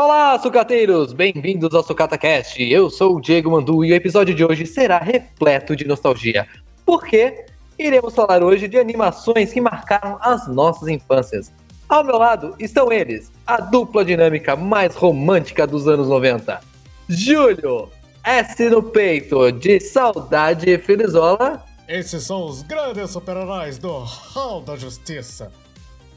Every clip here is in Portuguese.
Olá, sucateiros! Bem-vindos ao SucataCast. Eu sou o Diego Mandu e o episódio de hoje será repleto de nostalgia. Por quê? Iremos falar hoje de animações que marcaram as nossas infâncias. Ao meu lado estão eles, a dupla dinâmica mais romântica dos anos 90. Júlio, S no peito, de saudade e Felizola. Esses são os grandes super-heróis do Hall da Justiça.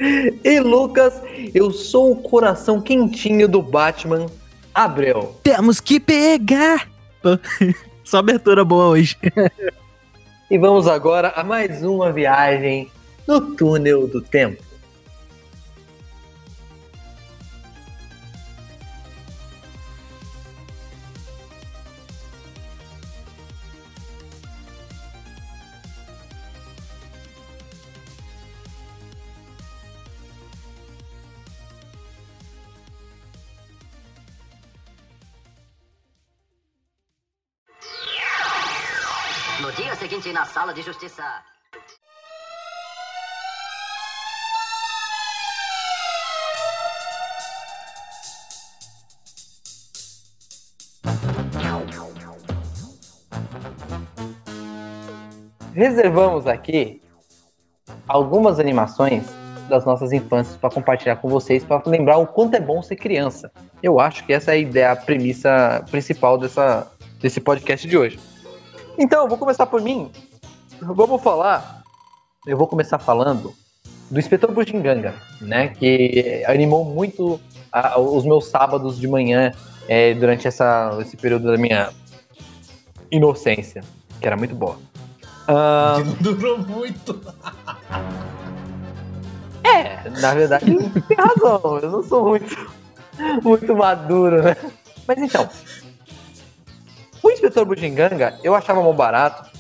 E Lucas, eu sou o coração quentinho do Batman, Abreu. Temos que pegar! Só abertura boa hoje. e vamos agora a mais uma viagem no túnel do tempo. De justiça. Reservamos aqui algumas animações das nossas infâncias para compartilhar com vocês, para lembrar o quanto é bom ser criança. Eu acho que essa é a ideia, a premissa principal dessa, desse podcast de hoje. Então, vou começar por mim. Vamos falar. Eu vou começar falando do Inspetor Bujinganga, né? Que animou muito a, os meus sábados de manhã é, durante essa, esse período da minha inocência, que era muito boa. Uh... Durou muito. é, na verdade, tem razão. Eu não sou muito, muito maduro, né? Mas então, o Inspetor Bujinganga eu achava mal barato,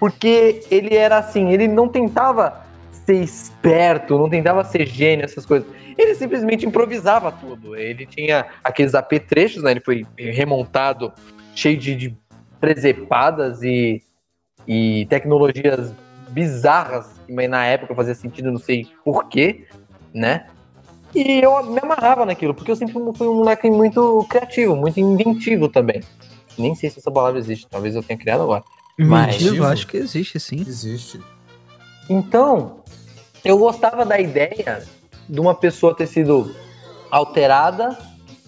porque ele era assim, ele não tentava ser esperto, não tentava ser gênio, essas coisas. Ele simplesmente improvisava tudo. Ele tinha aqueles apetrechos, né? Ele foi remontado cheio de, de presepadas e, e tecnologias bizarras, que na época fazia sentido, não sei porquê, né? E eu me amarrava naquilo, porque eu sempre fui um moleque muito criativo, muito inventivo também. Nem sei se essa palavra existe, talvez eu tenha criado agora. Mas eu acho que existe, sim. Existe. Então, eu gostava da ideia de uma pessoa ter sido alterada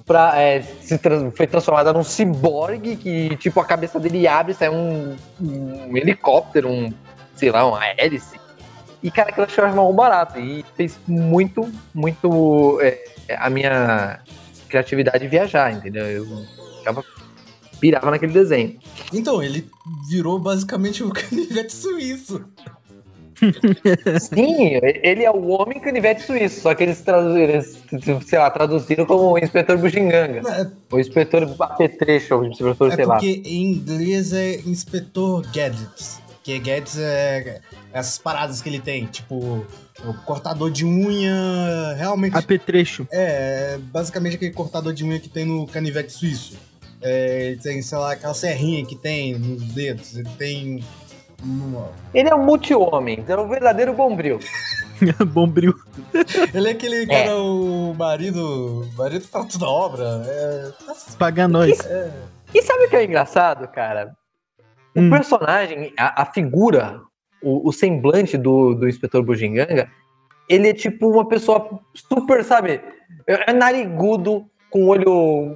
para é, se trans, foi transformada num ciborgue que tipo a cabeça dele abre sai um, um helicóptero um sei lá uma hélice e cara que eu achava mal barato e fez muito muito é, a minha criatividade viajar entendeu eu ficava pirava naquele desenho. Então, ele virou basicamente o canivete suíço. Sim, ele é o homem canivete suíço, só que eles traduziram, sei lá, traduziram como o inspetor bugiganga. É, o inspetor apetrecho, o inspetor, é sei lá. porque em inglês é inspetor gadgets, que gadgets é essas paradas que ele tem, tipo o cortador de unha, realmente... Apetrecho. É, basicamente aquele cortador de unha que tem no canivete suíço. É, ele tem, sei lá, aquela serrinha que tem nos dedos. Ele tem. Ele é um multi-homem, é um verdadeiro bombril. bombril. Ele é aquele cara, é. o marido. Marido fala toda obra. É... Paga nós. E, é. e, sabe o que é engraçado, cara? O hum. personagem, a, a figura, o, o, semblante do, do inspetor Bujinganga, ele é tipo uma pessoa super, sabe? É narigudo, com o olho,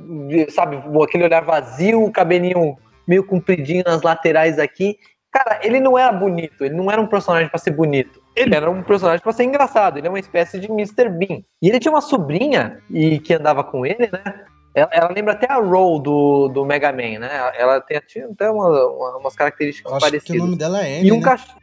sabe, aquele olhar vazio, o cabelinho meio compridinho nas laterais aqui. Cara, ele não era bonito, ele não era um personagem para ser bonito. Ele era um personagem para ser engraçado, ele é uma espécie de Mr. Bean. E ele tinha uma sobrinha e que andava com ele, né? Ela, ela lembra até a Roll do, do Mega Man, né? Ela tem, tinha até uma, uma, umas características acho parecidas. Que o nome dela é Annie, E um né? cachorro.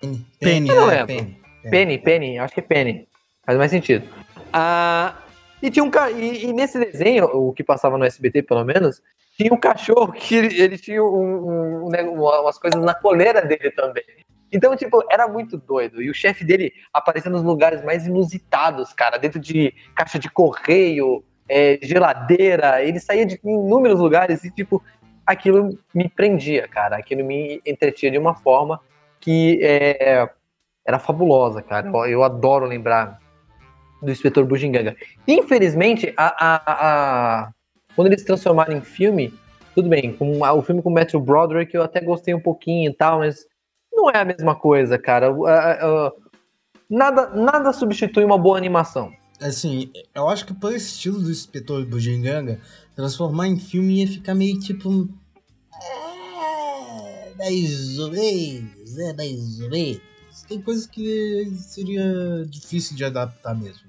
Penny. Penny, é, Penny. Penny, Penny, acho que é Penny. Faz mais sentido. Ah, e tinha um e, e, nesse desenho, o que passava no SBT pelo menos, tinha um cachorro que ele, ele tinha um, um, né, umas coisas na coleira dele também. Então, tipo, era muito doido. E o chefe dele aparecia nos lugares mais inusitados, cara, dentro de caixa de correio, é, geladeira. Ele saía de inúmeros lugares e, tipo, aquilo me prendia, cara. Aquilo me entretinha de uma forma que é, era fabulosa, cara. Eu, eu adoro lembrar do Inspetor Bugiganga. Infelizmente, a, a, a- quando eles transformaram em filme, tudo bem, com o filme com o Matthew Broderick eu até gostei um pouquinho e tal, mas não é a mesma coisa, cara. Nada, nada substitui uma boa animação. Assim, eu acho que pelo estilo do Inspetor Bujinganga, transformar em filme ia ficar meio tipo. É, mais ou menos, é mais ou menos. Tem coisas que seria difícil de adaptar mesmo.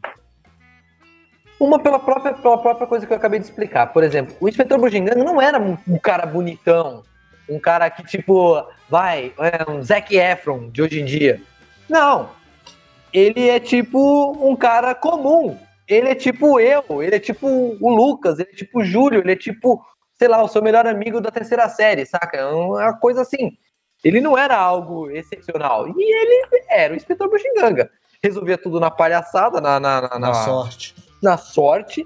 Uma pela própria, pela própria coisa que eu acabei de explicar. Por exemplo, o Inspetor Bugiganga não era um, cara bonitão, um cara que, tipo, vai, é um Zac Efron de hoje em dia. Não. Ele é tipo um cara comum. Ele é tipo eu, ele é tipo o Lucas, ele é tipo o Júlio, ele é tipo, sei lá, o seu melhor amigo da terceira série, saca? É uma coisa assim. Ele não era algo excepcional. E ele era o Inspetor Bugiganga. Resolvia tudo na palhaçada, na, na, na, Na sorte. na sorte.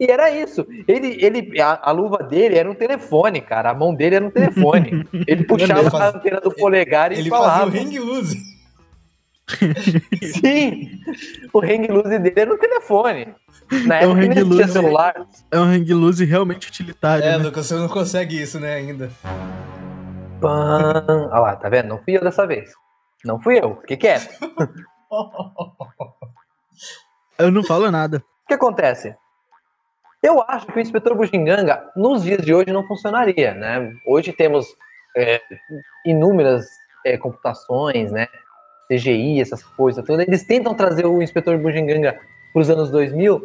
E era isso. Ele, ele, a, a luva dele era um telefone, cara. A mão dele era um telefone. Ele puxava Ele faz- a antena do polegar e Ele falava. fazia o hang loose. Sim! O hang loose dele era um telefone. Na É um época hang loose. celular. É um hang loose realmente utilitário. É, né? Lucas, você não consegue isso, né, ainda. Pã. Olha lá, tá vendo? Não fui eu dessa vez. Não fui eu. Fiquei quieto. Eu não falo nada. O que acontece? Eu acho que o inspetor Bugiganga, nos dias de hoje, não funcionaria, né? Hoje temos é, inúmeras é, computações, né? CGI, essas coisas todas. Eles tentam trazer o inspetor Bugiganga para os anos 2000,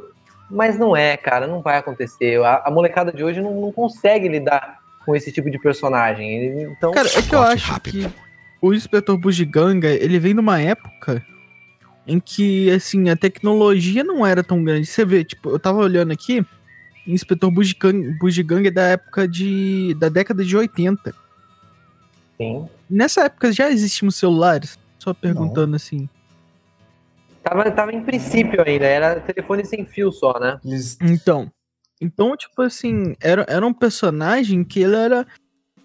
mas não é, cara, não vai acontecer. A, a molecada de hoje não, não consegue lidar com esse tipo de personagem. Então, Cara, é que eu acho que o Inspetor Bugiganga, ele vem numa época em que, assim, a tecnologia não era tão grande. Você vê, tipo, eu tava olhando aqui, Inspetor Bugiganga, Bugiganga é da época de... da década de 80. sim. Nessa época já existiam celulares? Só perguntando assim. Tava, tava em princípio ainda, era telefone sem fio só, né? Eles Então, então, tipo assim, era, era um personagem que ele era.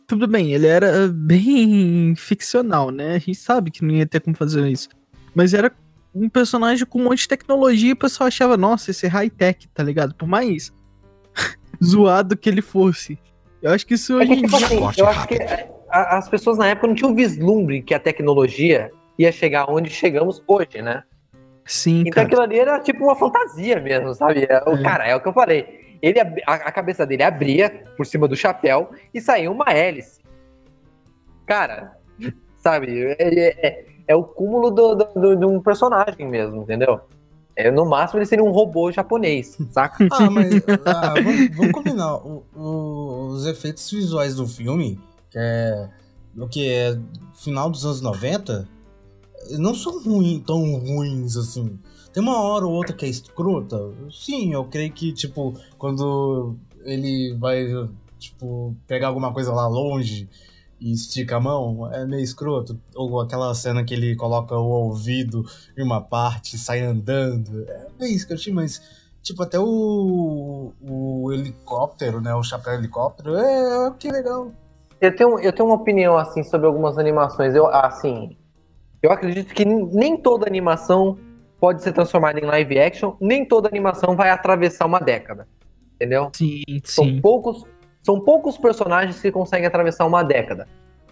Tudo bem, ele era bem ficcional, né? A gente sabe que não ia ter como fazer isso. Mas era um personagem com um monte de tecnologia e o pessoal achava, nossa, esse é high-tech, tá ligado? Por mais zoado que ele fosse. Eu acho que isso É hoje que, em tipo dia. assim, eu acho que as pessoas na época não tinham vislumbre que a tecnologia ia chegar onde chegamos hoje, né? Sim, Então cara. aquilo ali era tipo uma fantasia mesmo, sabe? É, O É. cara, é o que eu falei. Ele, a, a cabeça dele abria por cima do chapéu e saía uma hélice. Cara, sabe? É, é- é- é o cúmulo do- do- do- de um personagem mesmo, entendeu? É, no máximo ele seria um robô japonês, saca? Ah, mas ah, vamos, vamos combinar. O- o- os efeitos visuais do filme, que é o que é final dos anos 90, não são tão ruins assim. Tem uma hora ou outra que é escrota. Sim, eu creio que, tipo, quando ele vai, tipo, pegar alguma coisa lá longe e estica a mão, é meio escroto. Ou aquela cena que ele coloca o ouvido em uma parte e sai andando. É meio escrotinho, mas Tipo, até o, o helicóptero, né? O chapéu helicóptero, é, é que legal. Eu tenho, eu tenho uma opinião assim sobre algumas animações. Eu, assim, eu acredito que nem toda animação pode ser transformada em live action, nem toda animação vai atravessar uma década. Entendeu? Sim, São sim. poucos, são poucos personagens que conseguem atravessar uma década.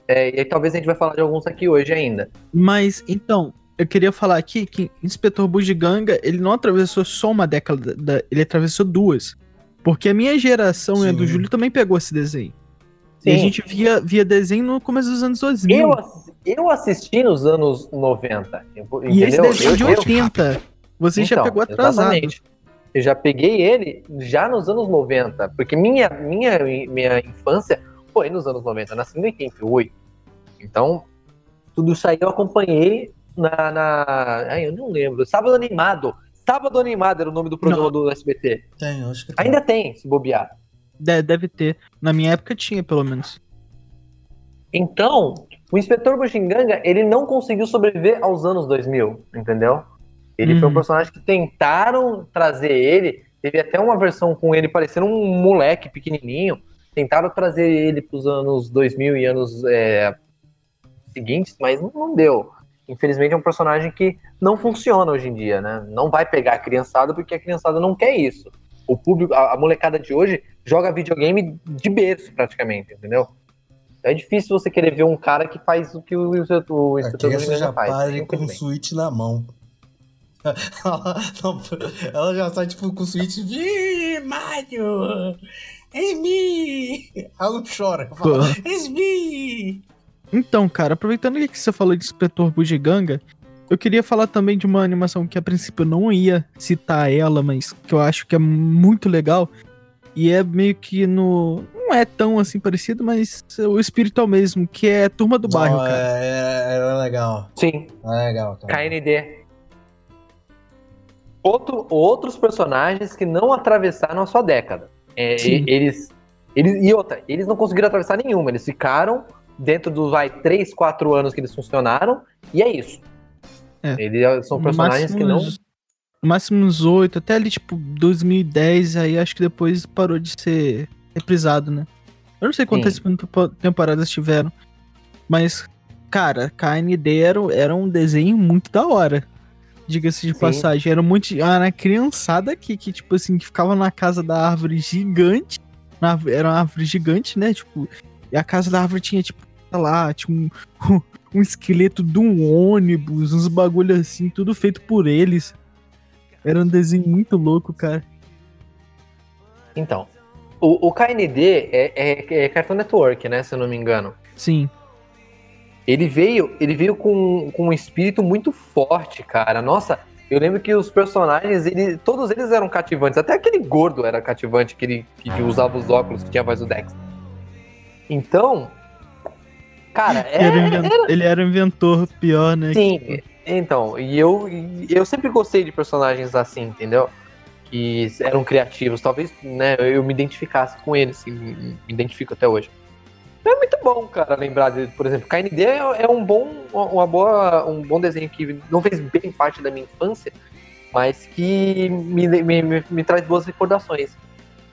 É, e aí talvez a gente vai falar de alguns aqui hoje ainda. Mas, então, eu queria falar aqui que Inspetor Bugiganga, ele não atravessou só uma década, da- ele atravessou duas. Porque a minha geração e a do Sim. Júlio também pegou esse desenho. E a Sim. gente via, via desenho no começo dos anos 2000. Eu, eu assisti nos anos 90. Entendeu? e esse desenho Eu- de eu- 80. Você já Então, pegou atrasado. exatamente. Eu já peguei ele já nos anos 90, porque minha, minha, minha infância foi nos anos 90, eu nasci em 88. Então, tudo isso aí eu acompanhei na. na ai, eu não lembro. Sábado Animado. Sábado Animado era o nome do programa Não. do SBT. Tem, eu acho que tem. Ainda tem, se bobear. De- deve ter. Na minha época tinha, pelo menos. Então, o Inspetor Bushinganga, ele não conseguiu sobreviver aos anos 2000, entendeu? Ele foi um Uhum. personagem que tentaram trazer ele, teve até uma versão com ele parecendo um moleque pequenininho, tentaram trazer ele para os anos 2000 e anos é, seguintes, mas não, não deu. infelizmente, é um personagem que não funciona hoje em dia, né? Não vai pegar a criançada porque a criançada não quer isso. O público, a, a molecada de hoje joga videogame de berço, praticamente, entendeu? É difícil você querer ver um cara que faz o que o, o, o Inspetor Bugiganga já faz. para com o. Switch na mão. ela, não- ela já sai tipo com o Switch. Ih, Mario! It's me! Ela não chora. Fala, It's me! Então, cara, aproveitando que você falou de Inspetor Bugiganga, eu queria falar também de uma animação que a princípio eu não ia citar ela, mas que eu acho que é muito legal. E é meio que no. Não é tão assim parecido, mas o espírito é o mesmo, que é Turma do Bairro, Não, cara. é, é, é legal. Sim, É legal, cara. KND. Outro, outros personagens que não atravessaram a sua década. É, e- eles, eles. E outra, eles não conseguiram atravessar nenhuma. Eles ficaram dentro dos vai, 3, 4 anos que eles funcionaram. E é isso. É. Eles são personagens máximo que não. No máximo uns 8, até ali, tipo, 2010, aí acho que depois parou de ser reprisado, né? Eu não sei quantas tempo- temporadas tiveram. Mas, cara, KND era, era um desenho muito da hora. Diga-se de Sim. passagem. Era muito. Ah, na criançada aqui, que, tipo assim, que ficava na casa da árvore gigante. na- era uma árvore gigante, né? Tipo, e a casa da árvore tinha, tipo, sei lá, tinha um, um esqueleto de um ônibus, uns bagulho assim, tudo feito por eles. Era um desenho muito louco, cara. Então. O, o KND é, é, é Cartoon Network, né? Se eu não me engano. Sim. Ele veio, ele veio com, com um espírito muito forte, cara. Nossa, eu lembro que os personagens, ele, todos eles eram cativantes. Até aquele gordo era cativante, aquele que usava os óculos, que tinha a voz do Dex. Então, cara, é, Era Ele era o inventor pior, né? Sim, então, e eu, eu sempre gostei de personagens assim, entendeu? Que eram criativos, talvez, né, eu me identificasse com eles, assim, me identifico até hoje. É muito bom, cara, lembrar de, por exemplo, KND é, é um bom, uma boa, um bom desenho que não fez bem parte da minha infância, mas que me, me, me, me traz boas recordações.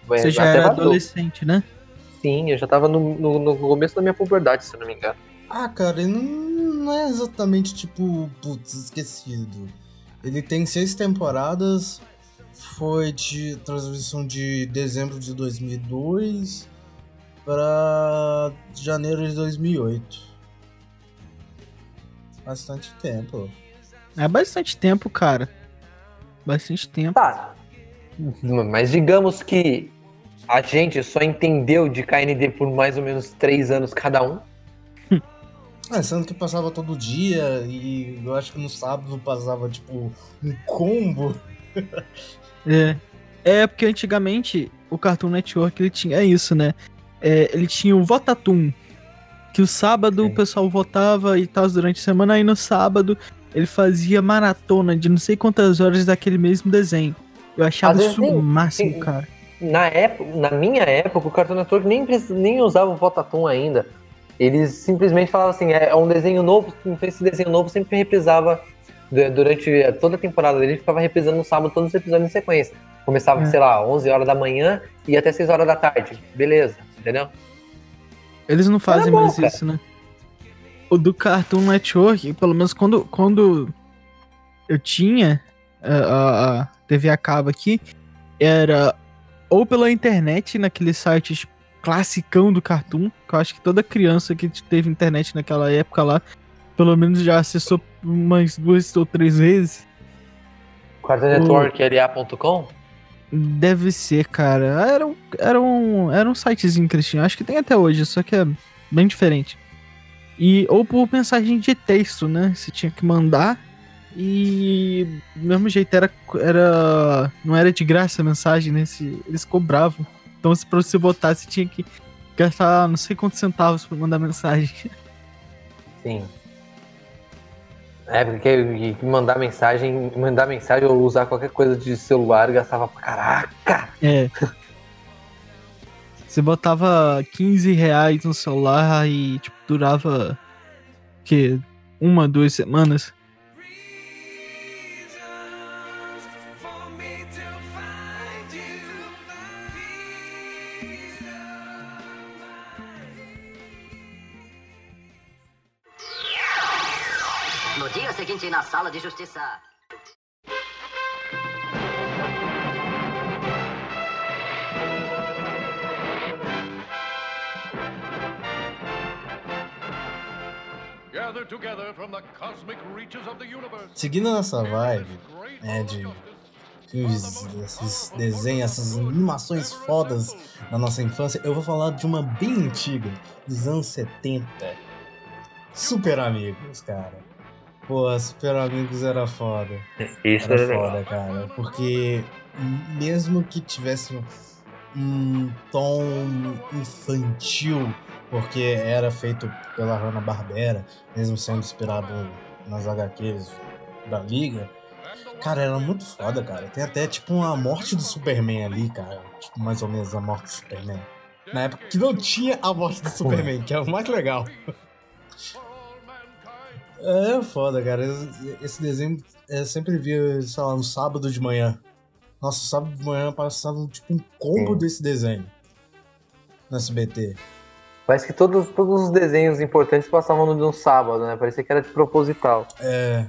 Você É, já até era adolescente, né? Sim, eu já tava no, no, no começo da minha puberdade, se não me engano. Ah, cara, ele não, não é exatamente tipo, putz, esquecido. Ele tem seis temporadas, foi de transmissão de dezembro de 2002 para janeiro de 2008. Bastante tempo. É bastante tempo, cara. Bastante tempo. Tá. Mas digamos que a gente só entendeu de KND por mais ou menos três anos cada um. Ah, sendo que passava todo dia e eu acho que no sábado passava tipo um combo. É. É, porque antigamente o Cartoon Network ele tinha é isso, né? É, ele tinha o Votatum, que o sábado Sim. o pessoal votava e tal durante a semana, aí no sábado ele fazia maratona de não sei quantas horas daquele mesmo desenho. Eu achava Às isso o máximo, nem- cara. Na, época, na minha época, o Cartoon Network nem, nem usava o Votatum ainda. Eles simplesmente falavam assim, é, é um desenho novo, esse desenho novo sempre reprisava du- durante toda a temporada dele, ficava reprisando no sábado todos os episódios em sequência. Começava, É. sei lá, 11 horas da manhã e até 6 horas da tarde. Beleza, entendeu? Eles não fazem bom, mais cara. isso, né? O do Cartoon Network, pelo menos quando, quando eu tinha a, a- a TV a cabo aqui, era ou pela internet, naquele site tipo, classicão do Cartoon, que eu acho que toda criança que teve internet naquela época lá, pelo menos já acessou umas duas ou três vezes. Cartoon Network LA.com? Deve ser, cara. Era um, era um, era um sitezinho tinham. Acho que tem até hoje, só que é bem diferente. E, ou por mensagem de texto, né? Você tinha que mandar. E do mesmo jeito era, era. Não era de graça a mensagem, né? Se, eles cobravam. Então, se pra você botar, você tinha que gastar não sei quantos centavos pra mandar mensagem. Sim. Na época que mandar mensagem, mandar mensagem ou usar qualquer coisa de celular gastava pra caraca. É. Você botava 15 reais no celular e, tipo, durava. que? Uma, duas semanas. Na sala de justiça. Gather together from the cosmic reaches of the universe. Seguindo nessa vibe, né, de filmes, esses desenhos, essas animações fodas da nossa infância, eu vou falar de uma bem antiga, dos anos 70. Super Amigos, cara. Pô, Super Amigos era foda. Isso Era é legal. foda, cara. Porque mesmo que tivesse um- um tom infantil, porque era feito pela Hanna-Barbera, mesmo sendo inspirado nas HQs da Liga, cara, era muito foda, cara. Tem até tipo uma morte do Superman ali, cara. Tipo, mais ou menos a morte do Superman. Na época que não tinha a morte do Superman, que é o mais legal. É foda, cara. Esse- desenho eu sempre via, sei lá, no sábado de manhã. Nossa, sábado de manhã passava tipo um combo Sim. desse desenho. No SBT. Parece que todos, todos os desenhos importantes passavam no de um sábado, né? Parecia que era de proposital. É.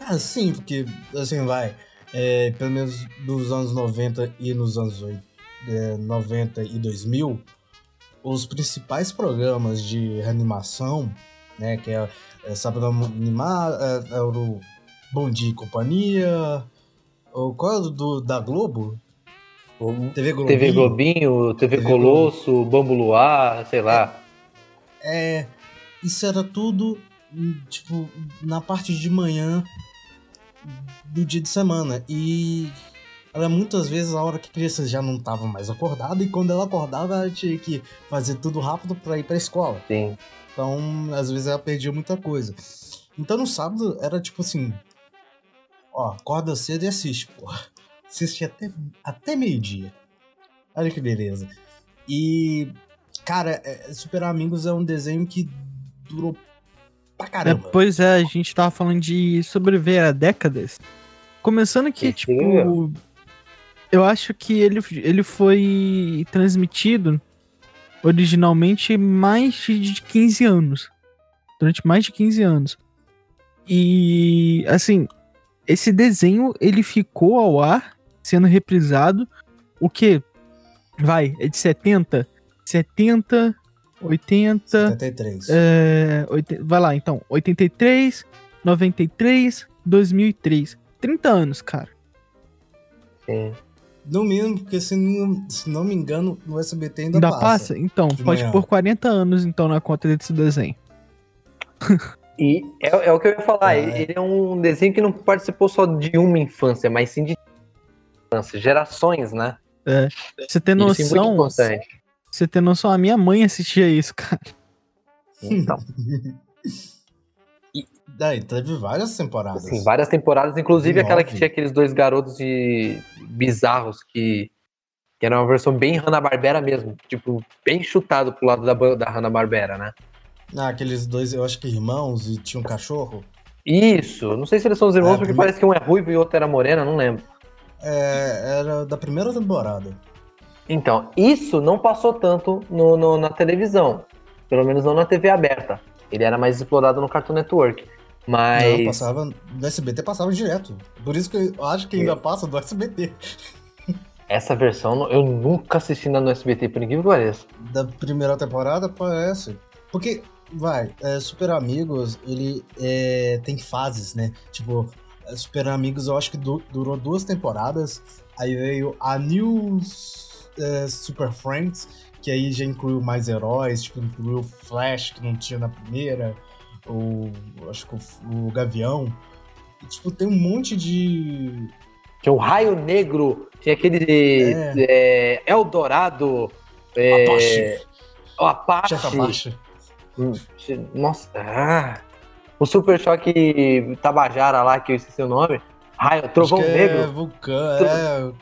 Ah, sim, porque, assim, vai. É, pelo menos dos anos 90 e nos anos oit- é, 90 e 2000, os principais programas de animação, né, que é, é Sábado Animar, é, é o Bom Dia e Companhia, o qual é o do, da Globo? TV Globinho. TV Globinho, TV, TV Colosso, Bambu Luar, sei lá. É, isso era tudo, tipo, na parte de manhã do dia de semana. E era muitas vezes a hora que a criança já não estava mais acordada, e quando ela acordava, ela tinha que fazer tudo rápido para ir pra escola. Sim. Então, às vezes ela perdia muita coisa. Então no sábado era tipo assim: ó, acorda cedo e assiste, pô. Assiste até, até meio-dia. Olha que beleza. E, cara, é- Super Amigos é um desenho que durou pra É, caramba. pois é, a gente tava falando de sobreviver a décadas. Começando que, tipo, eu acho que ele, ele foi transmitido originalmente mais de 15 anos. Durante mais de 15 anos. E, assim, esse desenho, ele ficou ao ar, sendo reprisado, o que? Vai, é de 70? 70, 80... 73. É, vai lá, então. 83, 93, 2003. 30 anos, cara. sim. No mínimo, porque se não, se não me engano, no SBT ainda, Ainda passa. passa? Então, de pode manhã. pôr 40 anos, então, na conta desse desenho. E é, é o que eu ia falar, É. ele, é um desenho que não participou só de uma infância, mas sim de infância, gerações, né? Você tem é noção? Você tem noção? A minha mãe assistia isso, cara. Então, Daí, teve várias temporadas. assim, várias temporadas, inclusive aquela que tinha aqueles dois garotos de bizarros que, que era uma versão bem Hanna-Barbera mesmo, tipo, bem chutado pro lado da, da Hanna-Barbera, né? Ah, aqueles dois, eu acho que irmãos e tinha um cachorro. Isso, não sei se eles são os irmãos, É, porque parece que um é ruivo e o outro era morena, não lembro. É, era da primeira temporada. Então, isso não passou tanto no, no- na televisão. Pelo menos não na TV aberta. Ele era mais explorado no Cartoon Network. Mas. Não, passava. No SBT passava direto. Por isso que eu acho que ainda passa do SBT. Essa versão eu nunca assisti na no SBT, por incrível que pareça. Da primeira temporada parece. Porque, vai, é, Super Amigos, ele é, tem fases, né? Tipo, é, Super Amigos eu acho que du- durou duas temporadas. Aí veio a New é, Super Friends, que aí já incluiu mais heróis, tipo, incluiu Flash, que não tinha na primeira. O, acho que o, o Gavião. E, tipo, tem um monte de. Tinha o Raio Negro, tinha aquele. É. É, Eldorado. É, Apache. O Apache. Chefe Abaixo. Hum, Nossa. ah. o Super Choque Tabajara lá, que eu esqueci o nome. Raio, Trovão acho que Negro. É vulcão, é,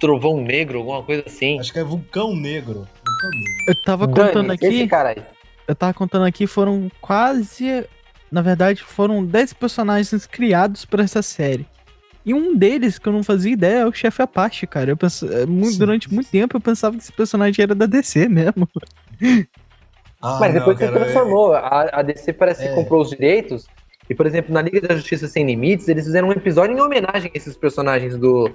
Trovão Negro, alguma coisa assim. acho que é Vulcão Negro. Vulcão Negro. Eu tava Dane, contando esse aqui. cara aí. Eu tava contando aqui, foram quase. Na verdade, foram 10 personagens criados pra essa série. E um deles, que eu não fazia ideia, é o chefe Apache, cara. Eu penso, é, durante muito tempo eu pensava que esse personagem era da DC mesmo. Ah, Mas não, depois se cara, transformou. A, a DC parece É. que comprou os direitos E, por exemplo, na Liga da Justiça Sem Limites, eles fizeram um episódio em homenagem a esses personagens do,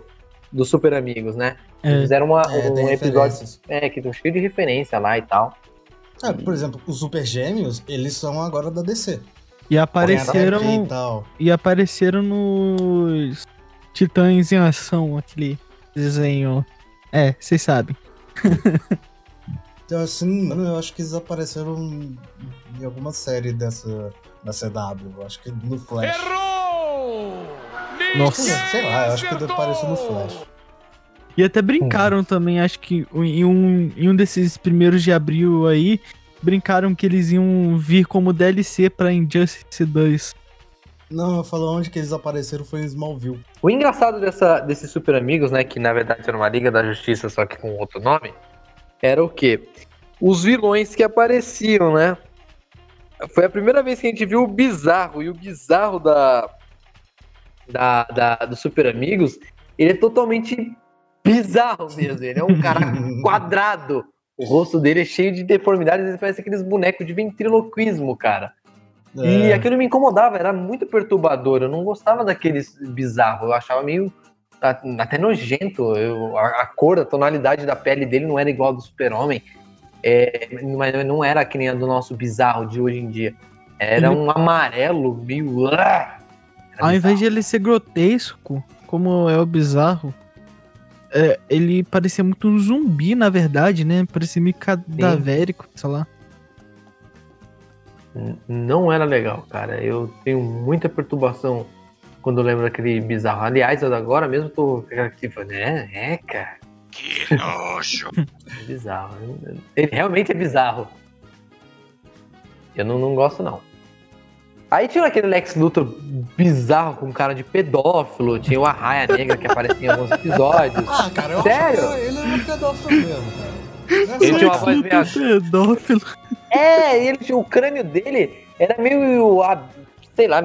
do Super Amigos, né? Eles É. fizeram uma- É, um episódio é, que tem um cheio de referência lá e tal. Ah, por exemplo, os Super Gêmeos, eles são agora da DC. E apareceram. HQ e tal. E apareceram nos Titãs em Ação, aquele desenho. É, vocês sabem. Então, assim, mano, eu acho que eles apareceram em alguma série dessa da CW. Eu acho que no Flash. Errou! Nossa. Sei lá, eu acho que apareceu no Flash. E até brincaram também, acho que em um, em um desses primeiros de abril aí, brincaram que eles iam vir como DLC pra Injustice 2. Não, eu falo onde que eles apareceram foi em Smallville. O engraçado dessa, desses Super Amigos, né, que na verdade era uma Liga da Justiça, só que com outro nome, era o quê? Os vilões que apareciam, né? Foi a primeira vez que a gente viu o bizarro, e o bizarro da, da, da dos Super Amigos, ele é totalmente bizarro mesmo. Ele é um cara quadrado. O rosto dele é cheio de deformidades, ele parece aqueles bonecos de ventriloquismo, cara. E É, aquilo me incomodava, era muito perturbador. Eu não gostava daqueles bizarros. Eu achava meio até nojento. Eu- a, a cor, a tonalidade da pele dele não era igual a do super-homem. É, mas não era que nem a do nosso bizarro de hoje em dia. Era um amarelo meio. ah! Ao invés de bizarro. ele ser grotesco, como é o bizarro, é, ele parecia muito um zumbi, na verdade, né? Parecia meio cadavérico, sei lá. Não era legal, cara. Eu tenho muita perturbação quando eu lembro daquele bizarro. Aliás, eu agora mesmo tô tipo, né? É, cara. Que nojo! É bizarro. Ele realmente é bizarro. Eu não, não gosto, não. Aí tinha aquele Lex Luthor bizarro com cara de pedófilo. Tinha o Arraia Negra que aparecia em alguns episódios. Ah, cara, eu Sério? acho que ele era pedófilo mesmo, cara. Ele tinha uma voz meio... Pedófilo. É, ele tinha o crânio dele era meio, ah, sei lá,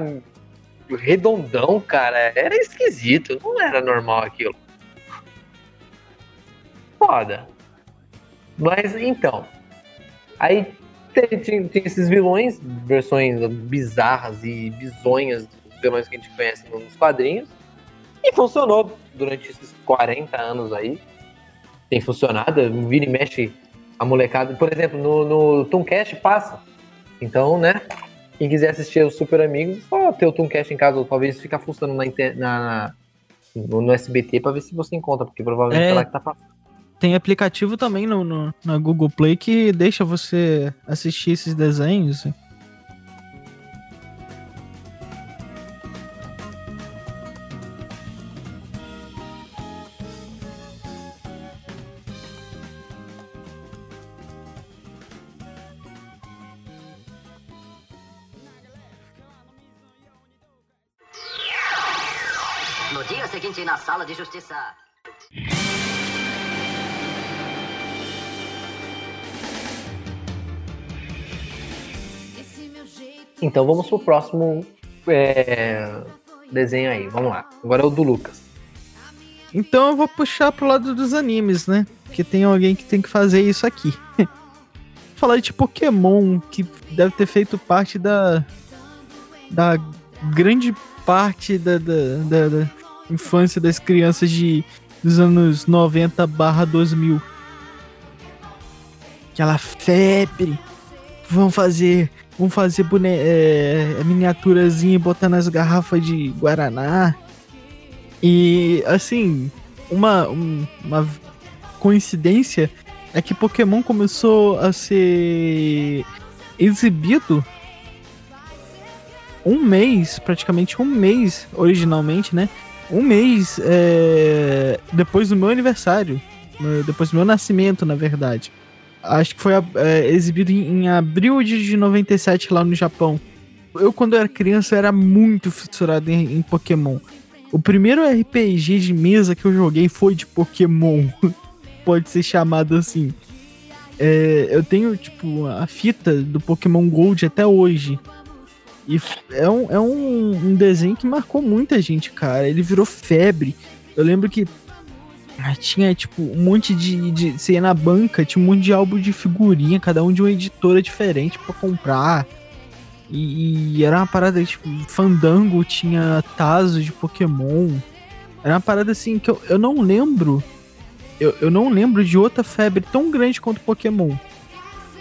redondão, cara. Era esquisito, não era normal aquilo. Foda. Mas então, aí tem, tem- tem esses vilões, versões bizarras e bizonhas dos vilões que a gente conhece nos quadrinhos. E funcionou durante esses 40 anos aí. Tem funcionado, vira e mexe a molecada. Por exemplo, no, no Tooncast passa. Então, né? Quem quiser assistir os Super Amigos, só ter o Tooncast em casa, ou talvez ficar funcionando na, na- no, no SBT pra ver se você encontra, porque provavelmente É. é lá que tá passando. Tem aplicativo também no, no- na Google Play que deixa você assistir esses desenhos. No dia seguinte, na sala de justiça. Então vamos pro próximo é, desenho aí. Vamos lá. Agora é o do Lucas. Então eu vou puxar pro lado dos animes, né? Que tem alguém que tem que fazer isso aqui. Falar de Pokémon, que deve ter feito parte da. da grande parte da, da, da- da infância das crianças de, dos anos 90 barra 2000. Aquela febre. Vamos fazer. Vamos fazer bone é, miniaturazinha e botar nas garrafas de Guaraná. E assim, uma, um- uma coincidência é que Pokémon começou a ser exibido um mês, praticamente um mês originalmente, né? Um mês é, depois do meu aniversário, né? depois do meu nascimento, na verdade. Acho que foi é, exibido em, em abril de, de 97 lá no Japão. Eu, quando era criança, era muito fissurado em, em Pokémon. O primeiro RPG de mesa que eu joguei foi de Pokémon. Pode ser chamado assim. É, eu tenho, tipo, a fita do Pokémon Gold até hoje. E é um, é um, um desenho que marcou muita gente, cara. Ele virou febre. Eu lembro que tinha, tipo, um monte de, de. Você ia na banca, tinha um monte de álbum de figurinha, cada um de uma editora diferente pra comprar. E, e era uma parada, tipo, Fandango tinha Tazo de Pokémon. Era uma parada assim que eu, eu não lembro. Eu, eu não lembro de outra febre tão grande quanto Pokémon.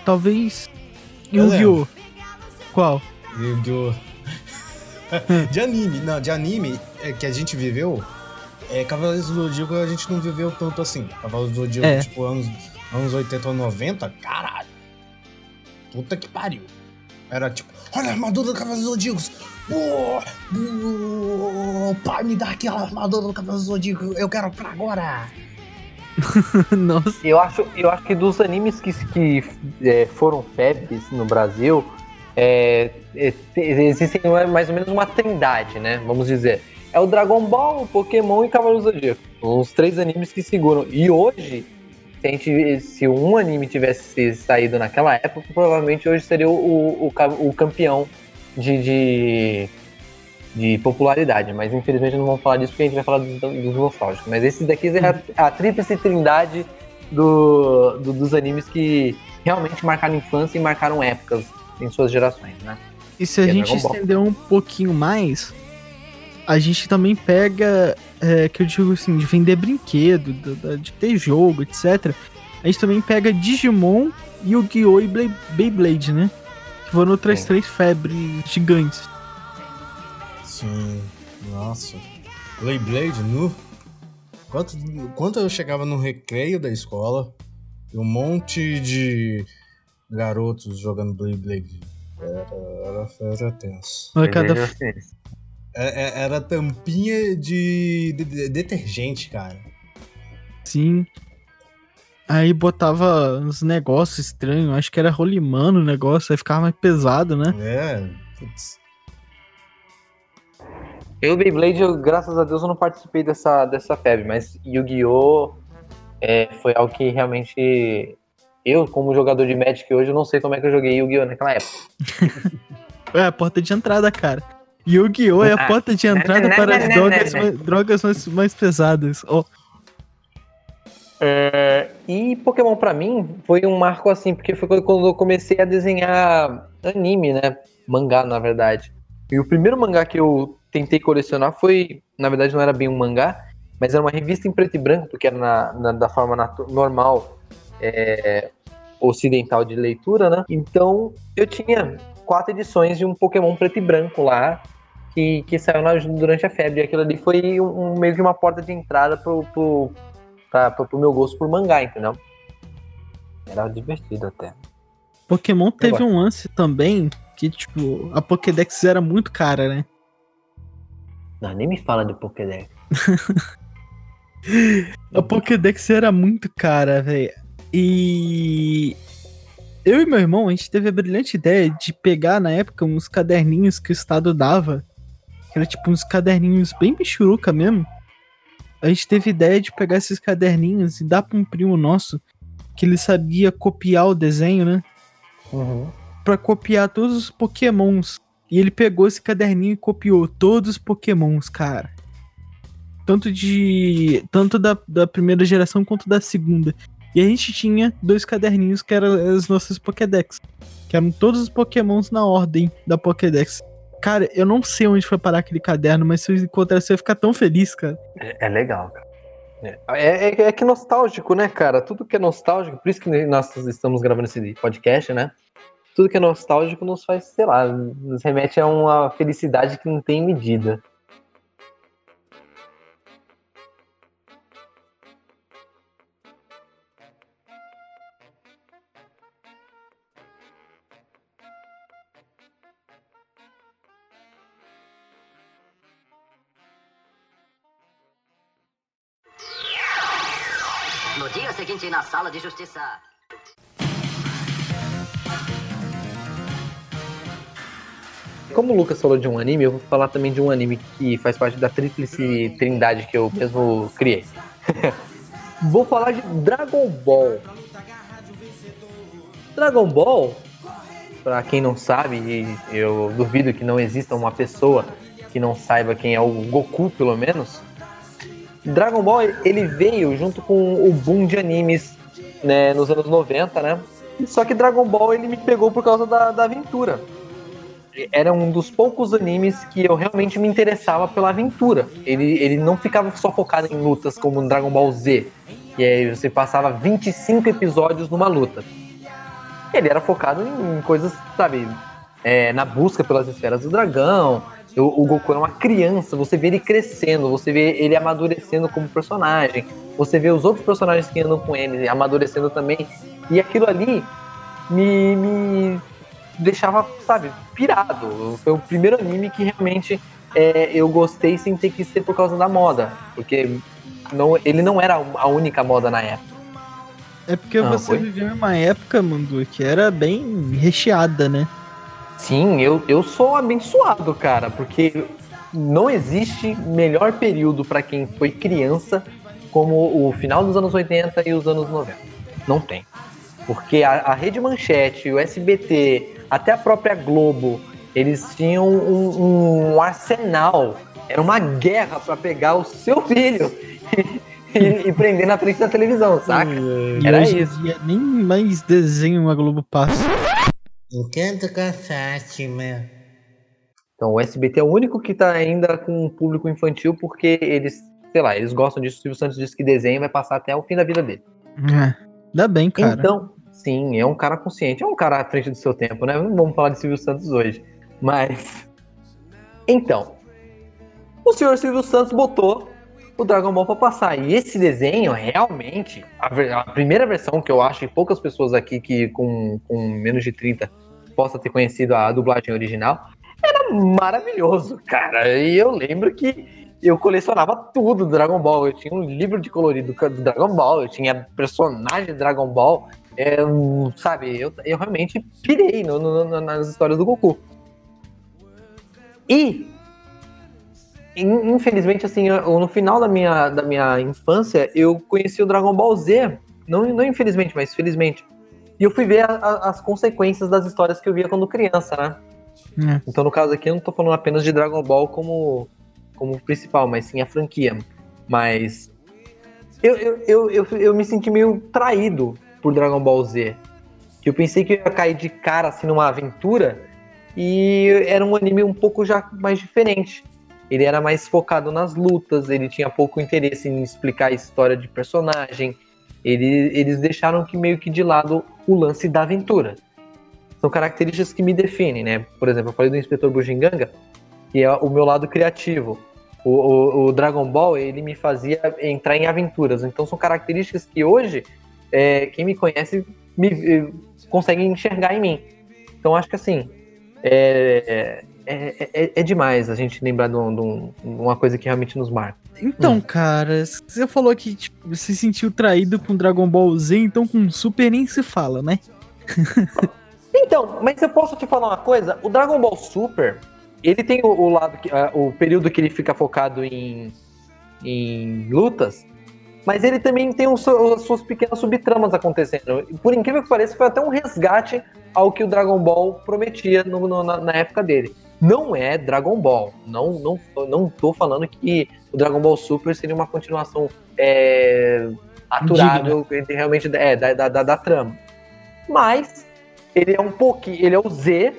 Talvez. Yu-Gi-Oh! Qual? Yu-Gi-Oh! de anime, não, de anime é, que a gente viveu, é, Cavaleiros do Zodíaco a gente não viveu tanto assim. Cavaleiros do Zodíaco, É. tipo, anos, anos 80 ou 90, caralho. Puta que pariu. Era tipo, olha a armadura do Cavaleiro pô, pai, me dá aquela armadura do Cavaleiro dos Zodíaco, eu quero pra agora. Nossa. Eu acho, eu acho que dos animes que, que é, foram febres no Brasil, é, é, te- existem mais ou menos uma trindade, né? Vamos dizer. É o Dragon Ball, o Pokémon e Cavaleiros do Zodíaco. Os três animes que seguram. E hoje, se, a gente, se um anime tivesse saído naquela época, provavelmente hoje seria o, o, o ca- o campeão de, de, de popularidade. Mas infelizmente não vamos falar disso porque a gente vai falar dos, dos nostálgicos. Mas esse daqui é a, a tríplice trindade do, do- dos animes que realmente marcaram infância e marcaram épocas em suas gerações, né? E se a Que é gente estender um pouquinho mais, a gente também pega, é, que eu digo assim, de vender brinquedo, do- da- de ter jogo, etc. A gente também pega Digimon, Yu-Gi-Oh! e Blade- Beyblade, né? Que foram outras Sim. três febres gigantes. Sim, nossa. Blade nu. Quanto, quanto eu chegava no recreio da escola, e um monte de garotos jogando Blade. Era, era, era tenso. Molecada É- é- Era tampinha de, de- de- detergente, cara. Sim. Aí botava uns negócios estranhos, acho que era rolimano o negócio, aí ficava mais pesado, né? É, putz. Eu, Beyblade, eu, graças a Deus, eu não participei dessa, dessa febre, mas Yu-Gi-Oh! é, foi algo que realmente. Eu, como jogador de Magic hoje, eu não sei como é que eu joguei Yu-Gi-Oh! naquela época. É a porta de entrada, cara. Yu-Gi-Oh! é a Ah, porta de entrada para as drogas, mais, drogas mais, mais pesadas. Ó, É, e Pokémon pra mim foi um marco assim, porque foi quando eu comecei a desenhar anime, né? Mangá, na verdade. E o primeiro mangá que eu tentei colecionar foi, na verdade, não era bem um mangá, mas era uma revista em preto e branco, porque era na, na- da forma normal é, ocidental de leitura, né? Então eu tinha quatro edições de um Pokémon preto e branco lá. Que, que saiu na- durante a febre. E aquilo ali foi um, meio que uma porta de entrada pro, pro, pra, pro, pro meu gosto por mangá, entendeu? Era divertido até. Pokémon teve um lance também que, tipo, a Pokédex era muito cara, né? Não, nem me fala de Pokédex. A Pokédex era muito cara, velho. E eu e meu irmão, a gente teve a brilhante ideia de pegar na época uns caderninhos que o Estado dava. Que era tipo uns caderninhos bem bichuruca mesmo. A gente teve ideia de pegar esses caderninhos e dar pra um primo nosso que ele sabia copiar o desenho, né? Pra copiar todos os Pokémons. E ele pegou esse caderninho e copiou todos os Pokémons, cara. Tanto de. Tanto da, da primeira geração quanto da segunda. E a gente tinha dois caderninhos que eram as nossas Pokédex. Que eram todos os Pokémons na ordem da Pokédex. Cara, eu não sei onde foi parar aquele caderno, mas se eu encontrar, você vai ficar tão feliz, cara. É, é legal, cara. É, é, é que nostálgico, né, cara? Tudo que é nostálgico, por isso que nós estamos gravando esse podcast, né? Tudo que é nostálgico nos faz, sei lá, nos remete a uma felicidade que não tem medida. No dia seguinte, na sala de justiça. Como o Lucas falou de um anime, eu vou falar também de um anime que faz parte da tríplice trindade que eu mesmo criei. vou falar de Dragon Ball. Dragon Ball, pra quem não sabe, eu duvido que não exista uma pessoa que não saiba quem é o Goku, pelo menos. Dragon Ball, ele veio junto com o boom de animes né, nos anos 90, né? Só que Dragon Ball, ele me pegou por causa da, da aventura. era um dos poucos animes que eu realmente me interessava pela aventura. Ele, ele não ficava só focado em lutas como no Dragon Ball Z, e aí você passava 25 episódios numa luta. Ele era focado em coisas, sabe, é, na busca pelas esferas do dragão. O, o Goku era uma criança, você vê ele crescendo, você vê ele amadurecendo como personagem, você vê os outros personagens que andam com ele amadurecendo também. E aquilo ali me, me deixava, sabe, pirado. Foi o primeiro anime que realmente é, eu gostei sem ter que ser por causa da moda. Porque não, ele não era a única moda na época. É porque Ah, você foi? viveu em uma época, Mandu, que era bem recheada, né? Sim, eu, eu sou abençoado, cara, porque não existe melhor período para quem foi criança como o final dos anos 80 e os anos 90. Não tem. Porque a, a Rede Manchete, o SBT, até a própria Globo, eles tinham um, um arsenal. Era uma guerra para pegar o seu filho e, e prender na frente da televisão, saca? Era isso. nem mais desenho a Globo passa. Entendo com a Fátima. Então o SBT é o único que tá ainda com um público infantil porque eles, sei lá, eles gostam disso. O Silvio Santos disse que desenho vai passar até o fim da vida dele. É, ainda bem, cara. Então, sim, é um cara consciente, é um cara à frente do seu tempo, né? Não vamos falar de Silvio Santos hoje. Mas. Então, o senhor Silvio Santos botou o Dragon Ball pra passar. E esse desenho, realmente, a, ver- a primeira versão que eu acho que poucas pessoas aqui que com, com menos de 30 possa ter conhecido a dublagem original, era maravilhoso, cara. E eu lembro que eu colecionava tudo do Dragon Ball. Eu tinha um livro de colorido do Dragon Ball, eu tinha personagem de Dragon Ball. É, sabe, eu, eu realmente pirei no- no- nas histórias do Goku. E, in- infelizmente, assim, eu- no final da minha, da minha infância, eu conheci o Dragon Ball Z. Não, não infelizmente, mas felizmente. E eu fui ver a- a- as consequências das histórias que eu via quando criança, né? É. Então, no caso aqui, eu não tô falando apenas de Dragon Ball como, como principal, mas sim a franquia. Mas eu, eu, eu, eu, eu me senti meio traído por Dragon Ball Z. Eu pensei que eu ia cair de cara assim numa aventura e era um anime um pouco já mais diferente. Ele era mais focado nas lutas, ele tinha pouco interesse em explicar a história de personagem. Ele, eles deixaram que meio que de lado o lance da aventura são características que me definem, né? Por exemplo, eu falei do Inspetor Bujinganga, que é o meu lado criativo. O, o- o Dragon Ball, ele me fazia entrar em aventuras. Então são características que hoje, é, quem me conhece me, eh, consegue enxergar em mim. Então acho que assim, é, é, é- é demais a gente lembrar de, um- de um- uma coisa que realmente nos marca. Então, Hum. cara, você falou que tipo, você se sentiu traído com Dragon Ball Z, então com Super nem se fala, né? Então, mas eu posso te falar uma coisa? O Dragon Ball Super, ele tem o, o lado, que, ah, o período que ele fica focado em, em lutas, mas ele também tem os as suas pequenas subtramas acontecendo. Por incrível que pareça, foi até um resgate ao que o Dragon Ball prometia no- no- na, na época dele. Não é Dragon Ball. Não, não, não tô falando que o Dragon Ball Super seria uma continuação é, aturável, realmente é, da, da, da, da trama. Mas ele é um pouquinho, ele é o Z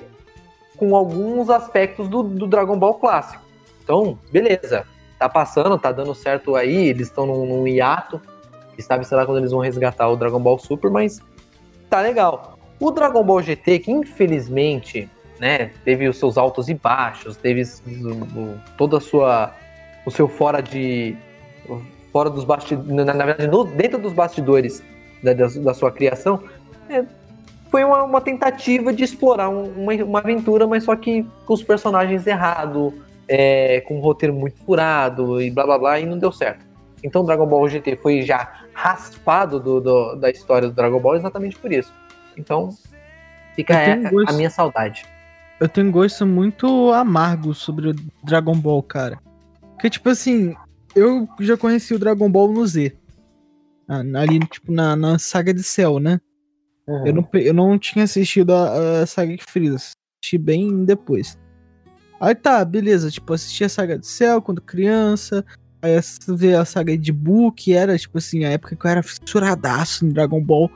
com alguns aspectos do, do Dragon Ball clássico. Então, beleza. Tá passando, tá dando certo aí, eles estão num, num hiato. E sabe, sei lá, quando eles vão resgatar o Dragon Ball Super, mas tá legal. O Dragon Ball GT, que infelizmente, né, teve os seus altos e baixos, teve toda a sua o seu fora de fora dos bastidores, na, na verdade, no- dentro dos bastidores da, da, da sua criação, é, foi uma, uma tentativa de explorar um- uma, uma aventura, mas só que com os personagens errados, é, com um roteiro muito furado e blá blá blá, e não deu certo. Então Dragon Ball GT foi já raspado do, do- da história do Dragon Ball exatamente por isso. Então fica gosto- a minha saudade. Eu tenho um gosto muito amargo sobre o Dragon Ball, cara. Porque, tipo assim, eu já conheci o Dragon Ball no Z. Ah, Ali, tipo, na, na saga de Cell, né? Eu, não, eu não tinha assistido a, a saga de Freeza. Assisti bem depois. Aí tá, beleza. Tipo, assisti a saga de Cell quando criança. Aí ver a saga de Buu, que era, tipo assim, a época que eu era fissuradaço no Dragon Ball.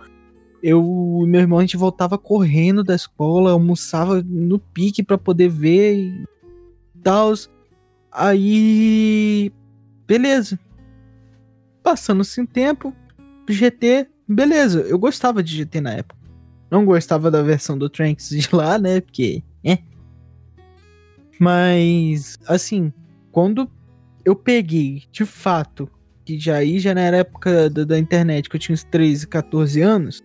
Eu e meu irmão a gente voltava correndo da escola, almoçava no pique pra poder ver e tal. Aí, beleza. Passando-se um tempo, GT, beleza. Eu gostava de GT na época. Não gostava da versão do Trunks de lá, né? Porque, é. Mas, assim, quando eu peguei, de fato, que já aí já na época da, da internet, que eu tinha uns 13, 14 anos,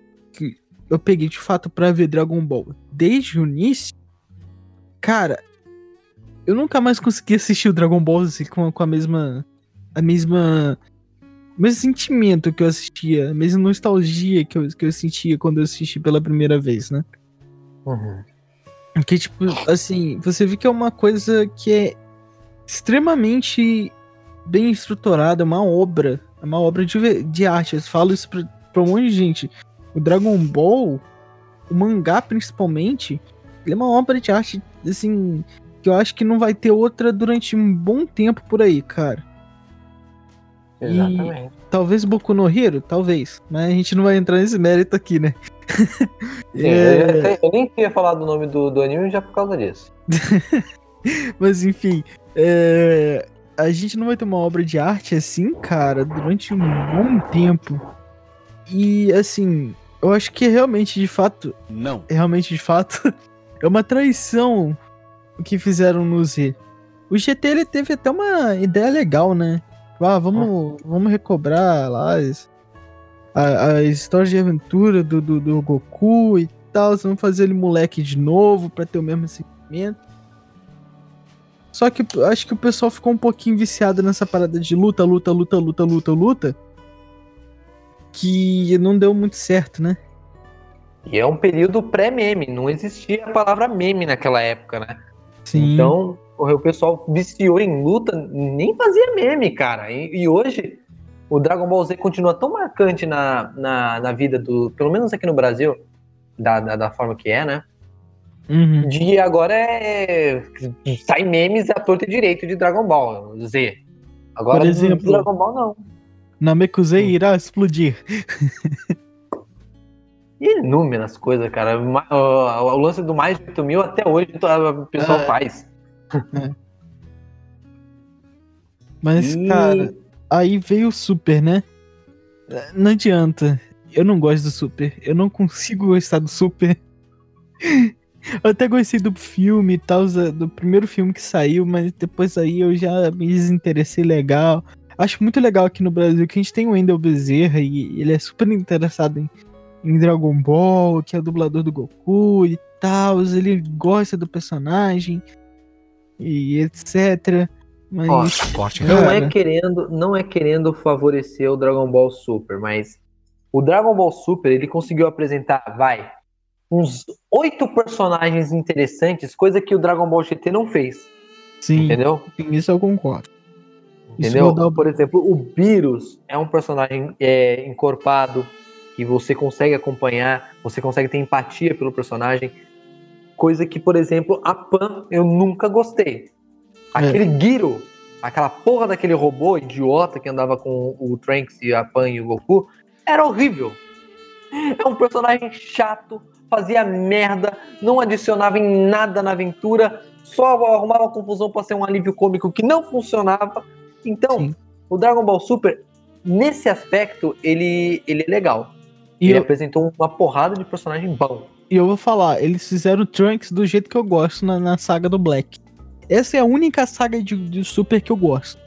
eu peguei de fato pra ver Dragon Ball desde o início, cara, eu nunca mais consegui assistir o Dragon Ball assim, com, com a mesma. A mesma. O mesmo sentimento que eu assistia, a mesma nostalgia que eu, que eu sentia quando eu assisti pela primeira vez, né? Uhum. Que, tipo, assim, você vê que é uma coisa que é extremamente bem estruturada, é uma obra. É uma obra de, de arte. Eu falo isso pra, pra um monte de gente. O Dragon Ball, o mangá principalmente, ele é uma obra de arte, assim, que eu acho que não vai ter outra durante um bom tempo por aí, cara. E- Exatamente. Talvez Boku no Hero? Talvez. Mas a gente não vai entrar nesse mérito aqui, né? Sim, É. eu, até- eu nem tinha falado o nome do, do anime já por causa disso. Mas enfim, é, a gente não vai ter uma obra de arte assim, cara, durante um bom tempo. E assim, eu acho que realmente, de fato, Não. realmente de fato, é uma traição o que fizeram no Z. O GT ele teve até uma ideia legal, né? Ah, vamos, vamos recobrar lá as, a- as histórias de aventura do, do, do Goku e tal. Vamos fazer ele moleque de novo pra ter o mesmo sentimento. Só que eu acho que o pessoal ficou um pouquinho viciado nessa parada de luta, luta, luta, luta, luta, luta. Que não deu muito certo, né? E é um período pré-meme, não existia a palavra meme naquela época, né? Sim. Então, o pessoal viciou em luta, nem fazia meme, cara. E, e hoje, o Dragon Ball Z continua tão marcante na, na, na vida do. Pelo menos aqui no Brasil, da, da, da forma que é, né? Uhum. De agora é. Sai memes à torta e direito de Dragon Ball Z. Agora, Por exemplo- do Dragon Ball não. Namekusei irá explodir. Inúmeras coisas, cara. O, o lance do mais de 8 mil até hoje o pessoal É. faz. Mas, E- cara, aí veio o Super, né? Não adianta. Eu não gosto do Super. Eu não consigo gostar do Super. Eu até gostei do filme e tal, do primeiro filme que saiu, mas depois aí eu já me desinteressei legal. Acho muito legal aqui no Brasil que a gente tem o Wendel Bezerra e ele é super interessado em, em Dragon Ball, que é o dublador do Goku e tal. Ele gosta do personagem e etc. Mas. Corte Não Cara. é querendo, não é querendo favorecer o Dragon Ball Super, mas o Dragon Ball Super ele conseguiu apresentar, vai, uns oito personagens interessantes, coisa que o Dragon Ball GT não fez, sim, entendeu? sim, isso eu concordo. Entendeu? Por exemplo, o Beerus é um personagem é, encorpado que você consegue acompanhar, você consegue ter empatia pelo personagem, coisa que, por exemplo, a Pan eu nunca gostei. Aquele Giro, aquela porra daquele robô idiota que andava com o Trunks e a Pan e o Goku, era horrível. É um personagem chato, fazia merda, não adicionava em nada na aventura, só arrumava confusão pra ser um alívio cômico que não funcionava. Então, Sim. o Dragon Ball Super, nesse aspecto, ele, ele é legal. E ele eu, apresentou uma porrada de personagem bom. e eu vou falar, eles fizeram o Trunks do jeito que eu gosto na, na saga do Black. Essa é a única saga de, de Super que eu gosto.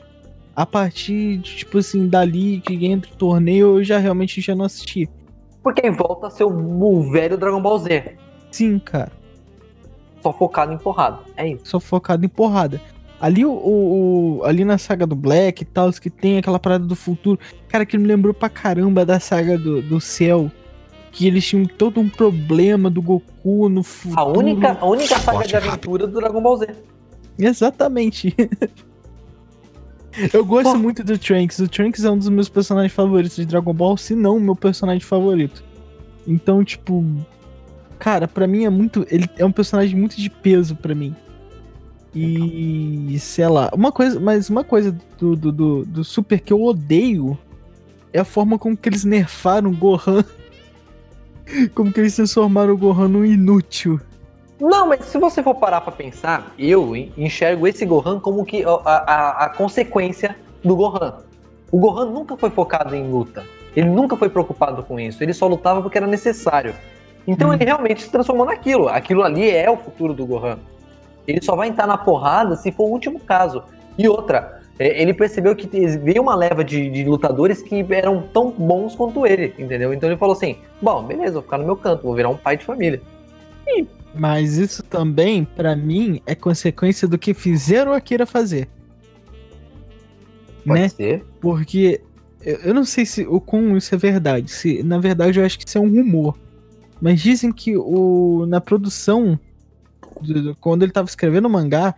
A partir de, tipo assim, dali que entra o torneio, eu já realmente já não assisti. Porque aí volta a ser o velho Dragon Ball Z. Sim, cara. Só focado em porrada. É isso. Só focado em porrada. Ali o, o- ali na saga do Black e tal, que tem aquela parada do futuro. Cara, que me lembrou pra caramba da saga do, do céu. Que eles tinham todo um problema do Goku no futuro. A única, a única saga Esporte de aventura do Dragon Ball Z. Exatamente. Eu gosto Pô. muito do Trunks. O Trunks é um dos meus personagens favoritos de Dragon Ball, se não o meu personagem favorito. Então, tipo, cara, pra mim é muito, ele é um personagem muito de peso pra mim. E sei lá, uma coisa, mas uma coisa do, do, do, do Super que eu odeio é a forma como que eles nerfaram o Gohan. Como que eles transformaram o Gohan num inútil. Não, mas se você for parar pra pensar, eu enxergo esse Gohan como que a, a, a consequência do Gohan. O Gohan nunca foi focado em luta. Ele nunca foi preocupado com isso. Ele só lutava porque era necessário. Então Hum. ele realmente se transformou naquilo. Aquilo ali é o futuro do Gohan. Ele só vai entrar na porrada se for o último caso. E outra, é, ele percebeu que veio uma leva de, de lutadores que eram tão bons quanto ele, entendeu? Então ele falou assim: bom, beleza, vou ficar no meu canto, vou virar um pai de família. Mas isso também, pra mim, é consequência do que fizeram o Akira fazer. Pode né? ser. Porque eu, não sei se o com isso é verdade. Se, na verdade, eu acho que isso é um rumor. Mas dizem que o, na produção, quando ele tava escrevendo o mangá,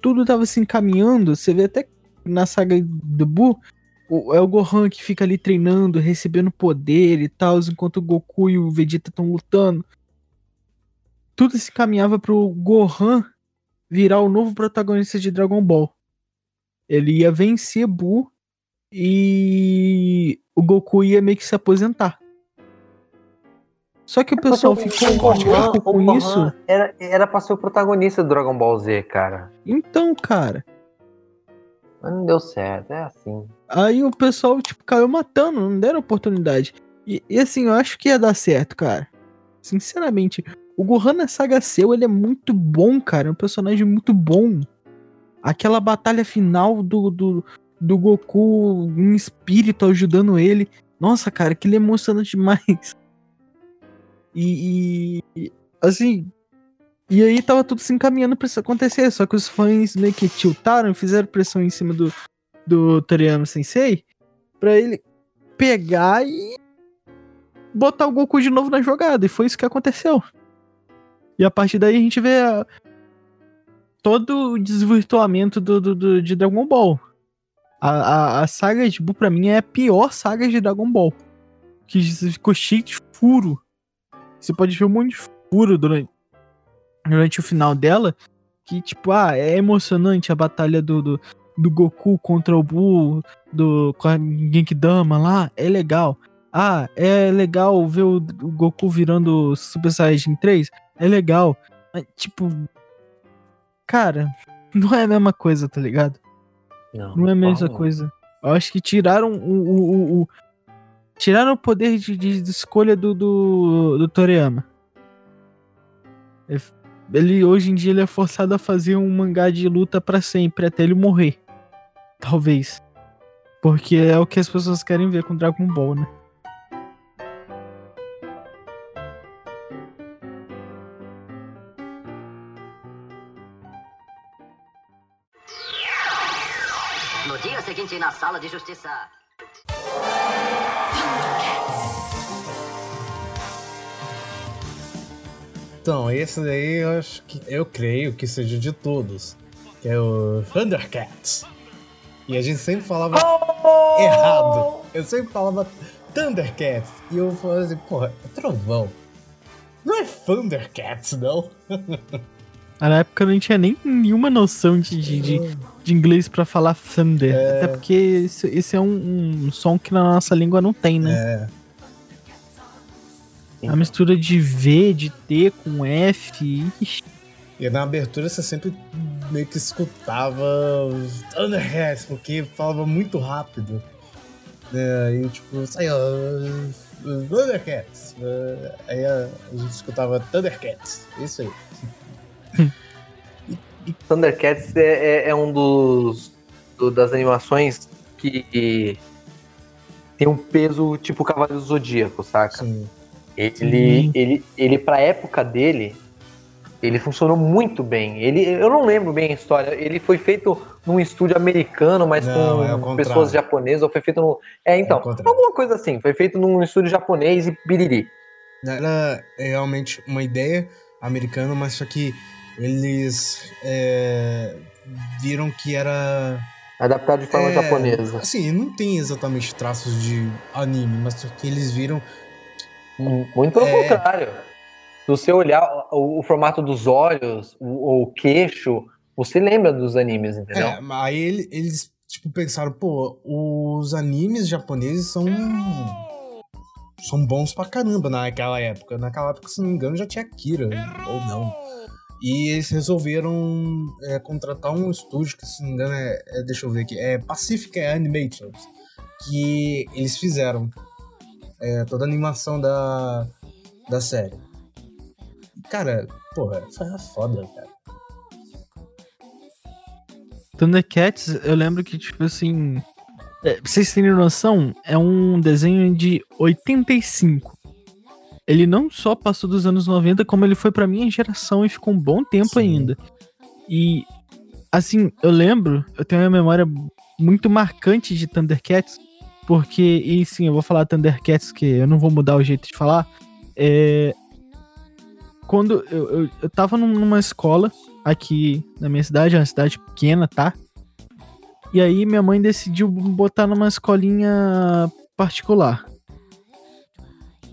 tudo tava se encaminhando. Você vê até na saga do Buu, é o Gohan que fica ali treinando, recebendo poder e tal, enquanto o Goku e o Vegeta estão lutando. Tudo se caminhava pro Gohan virar o novo protagonista de Dragon Ball. Ele ia vencer Buu e o Goku ia meio que se aposentar. Só que o pessoal Porque ficou o Gohan, louco o com Gohan isso. Era, era pra ser o protagonista do Dragon Ball Z, cara. Então, cara, Mas não deu certo, é assim. aí o pessoal, tipo, caiu matando, não deram oportunidade. E, e assim, eu acho que ia dar certo, cara. Sinceramente, o Gohan na saga Seu, ele é muito bom, cara. É um personagem muito bom. Aquela batalha final do, do, do Goku em espírito ajudando ele. Nossa, cara, aquilo é emocionante demais. E, e, assim. E aí tava tudo se encaminhando pra isso acontecer. Só que os fãs meio que tiltaram fizeram pressão em cima do, do Toriyama Sensei pra ele pegar e botar o Goku de novo na jogada. E foi isso que aconteceu. E a partir daí a gente vê a- todo o desvirtuamento do, do- do- de Dragon Ball. A, a, a saga de Buu, pra mim, é a pior saga de Dragon Ball. Que ficou cheio de furo. Você pode ver um monte de furo durante, durante o final dela. Que, tipo, ah, é emocionante a batalha do, do, do Goku contra o Buu, do com a Genkidama lá. É legal. Ah, é legal ver o, o Goku virando Super Saiyajin 3. É legal. Mas, tipo. Cara, não é a mesma coisa, tá ligado? Não, Não é a mesma não. coisa. Eu acho que tiraram o. o- o- o- tiraram o poder de, de- de escolha do, do, do Toriyama. Ele- Ele, hoje em dia, ele é forçado a fazer um mangá de luta pra sempre, até ele morrer. Talvez. Porque é o que as pessoas querem ver com Dragon Ball, né? No dia seguinte, na sala de justiça. Então, esse daí eu acho que eu creio que seja de todos. Que é o Thundercats. E a gente sempre falava errado. Eu sempre falava Thundercats. E eu falava assim, porra, é trovão. Não é Thundercats, não. Na época eu não tinha nem nenhuma noção de, de, de, de inglês pra falar Thunder. Até porque esse, esse é um, um som que na nossa língua não tem, né? É. A mistura de V, de T com F. ixi. E na abertura você sempre meio que escutava os Thundercats, porque falava muito rápido. É, e tipo, saiu Thundercats. Uh, aí a, gente escutava Thundercats. Isso aí. Thundercats é, é- é um dos do- das animações que tem um peso tipo Cavaleiro do Zodíaco, saca? Sim. Ele, Sim. ele, ele pra época dele, ele funcionou muito bem. Ele, eu não lembro bem a história. Ele foi feito num estúdio americano, mas Não, é com contrário. pessoas japonesas, ou foi feito no. É, então, ao contrário. alguma coisa assim. Foi feito num estúdio japonês e biriri. Era realmente uma ideia americana, mas só que eles é, viram que era. Adaptado de forma é, japonesa. Assim, não tem exatamente traços de anime, mas só que eles viram. Muito pelo É. contrário. Se você olhar o, o formato dos olhos, o, o queixo, você lembra dos animes, entendeu? É, mas aí ele- eles tipo, pensaram, pô, os animes japoneses são. são bons pra caramba naquela época. Naquela época, se não me engano, já tinha Kira, ou não. E eles resolveram é, contratar um estúdio que, se não me engano, é, é- deixa eu ver aqui, é Pacific Animations, que eles fizeram é, toda a animação da, da série. Cara, porra, foi foda, cara. Thundercats, eu lembro que, tipo assim. é, pra vocês terem noção, é um desenho de 85. Ele não só passou dos anos 90, como ele foi pra minha geração e ficou um bom tempo Sim. ainda. E, assim, eu lembro, eu tenho uma memória muito marcante de Thundercats, porque, e sim, eu vou falar Thundercats, que eu não vou mudar o jeito de falar. É. Quando eu, eu, eu tava num- numa escola aqui na minha cidade, é uma cidade pequena, tá? E aí minha mãe decidiu botar numa escolinha particular.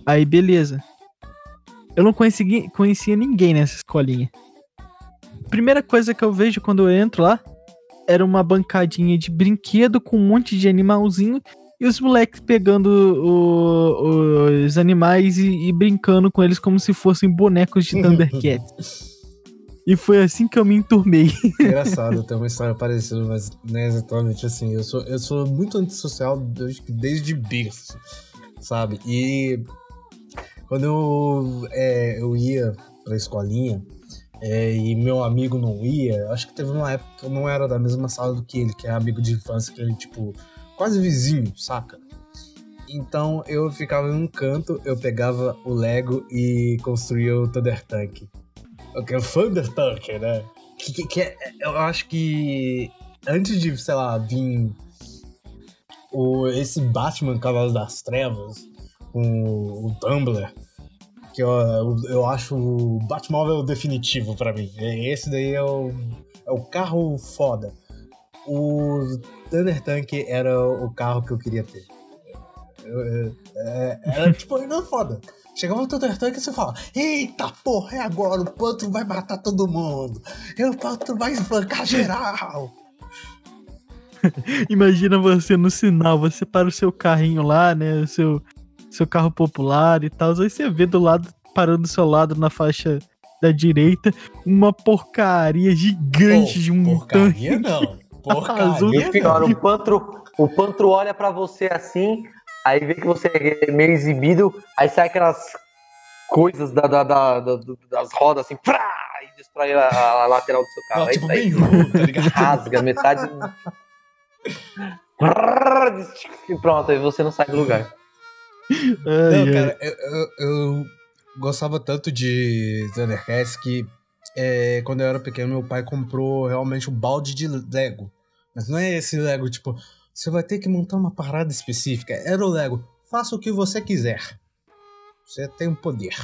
Aí beleza. Eu não conhecia ninguém nessa escolinha. Primeira coisa que eu vejo quando eu entro lá era uma bancadinha de brinquedo com um monte de animalzinho e os moleques pegando o- os animais e, e brincando com eles como se fossem bonecos de Thundercats. E foi assim que eu me enturmei. Engraçado, tenho uma história parecida, mas não é exatamente assim. Eu sou, eu sou muito antissocial desde, desde berço, sabe? E quando eu, é, eu ia pra escolinha é, e meu amigo não ia, acho que teve uma época que eu não era da mesma sala do que ele, que é amigo de infância, que ele, tipo, quase vizinho, saca? Então eu ficava em um canto, eu pegava o Lego e construía o Thunder Tank. O que é o Thunder Tank, né? Que, que- que é, eu acho que antes de, sei lá, vir o, esse Batman Cavalos das Trevas com o Tumblr, que eu, eu, eu acho o Batmóvel definitivo pra mim. Esse daí é o, é o carro foda. O Thunder Tank era o carro que eu queria ter. É- era tipo, era foda. Chegava o Thunder Tank e você fala: Eita porra, é agora, o Pantro vai matar todo mundo. O Pantro vai espancar geral. Imagina você no sinal, você para o seu carrinho lá, né? O seu, seu carro popular e tal. Aí você vê do lado, parando do seu lado na faixa da direita, uma porcaria gigante Pô, de um porcaria tanque. não. Azul. E Porcaria o pior, não. o Pantro, o Pantro olha pra você assim, aí vê que você é meio exibido, aí sai aquelas coisas da, da- da- da- das rodas assim, prá, e destrói a, a lateral do seu carro. Não, é tipo, aí. bem ruim, tá? Rasga metade. E pronto, aí você não sai do lugar. Ai, Não, cara, eu, eu- eu gostava tanto de Thundercats que é, quando eu era pequeno, meu pai comprou realmente um balde de Lego. Mas não é esse Lego, tipo, você vai ter que montar uma parada específica. Era o Lego, faça o que você quiser. Você tem o poder.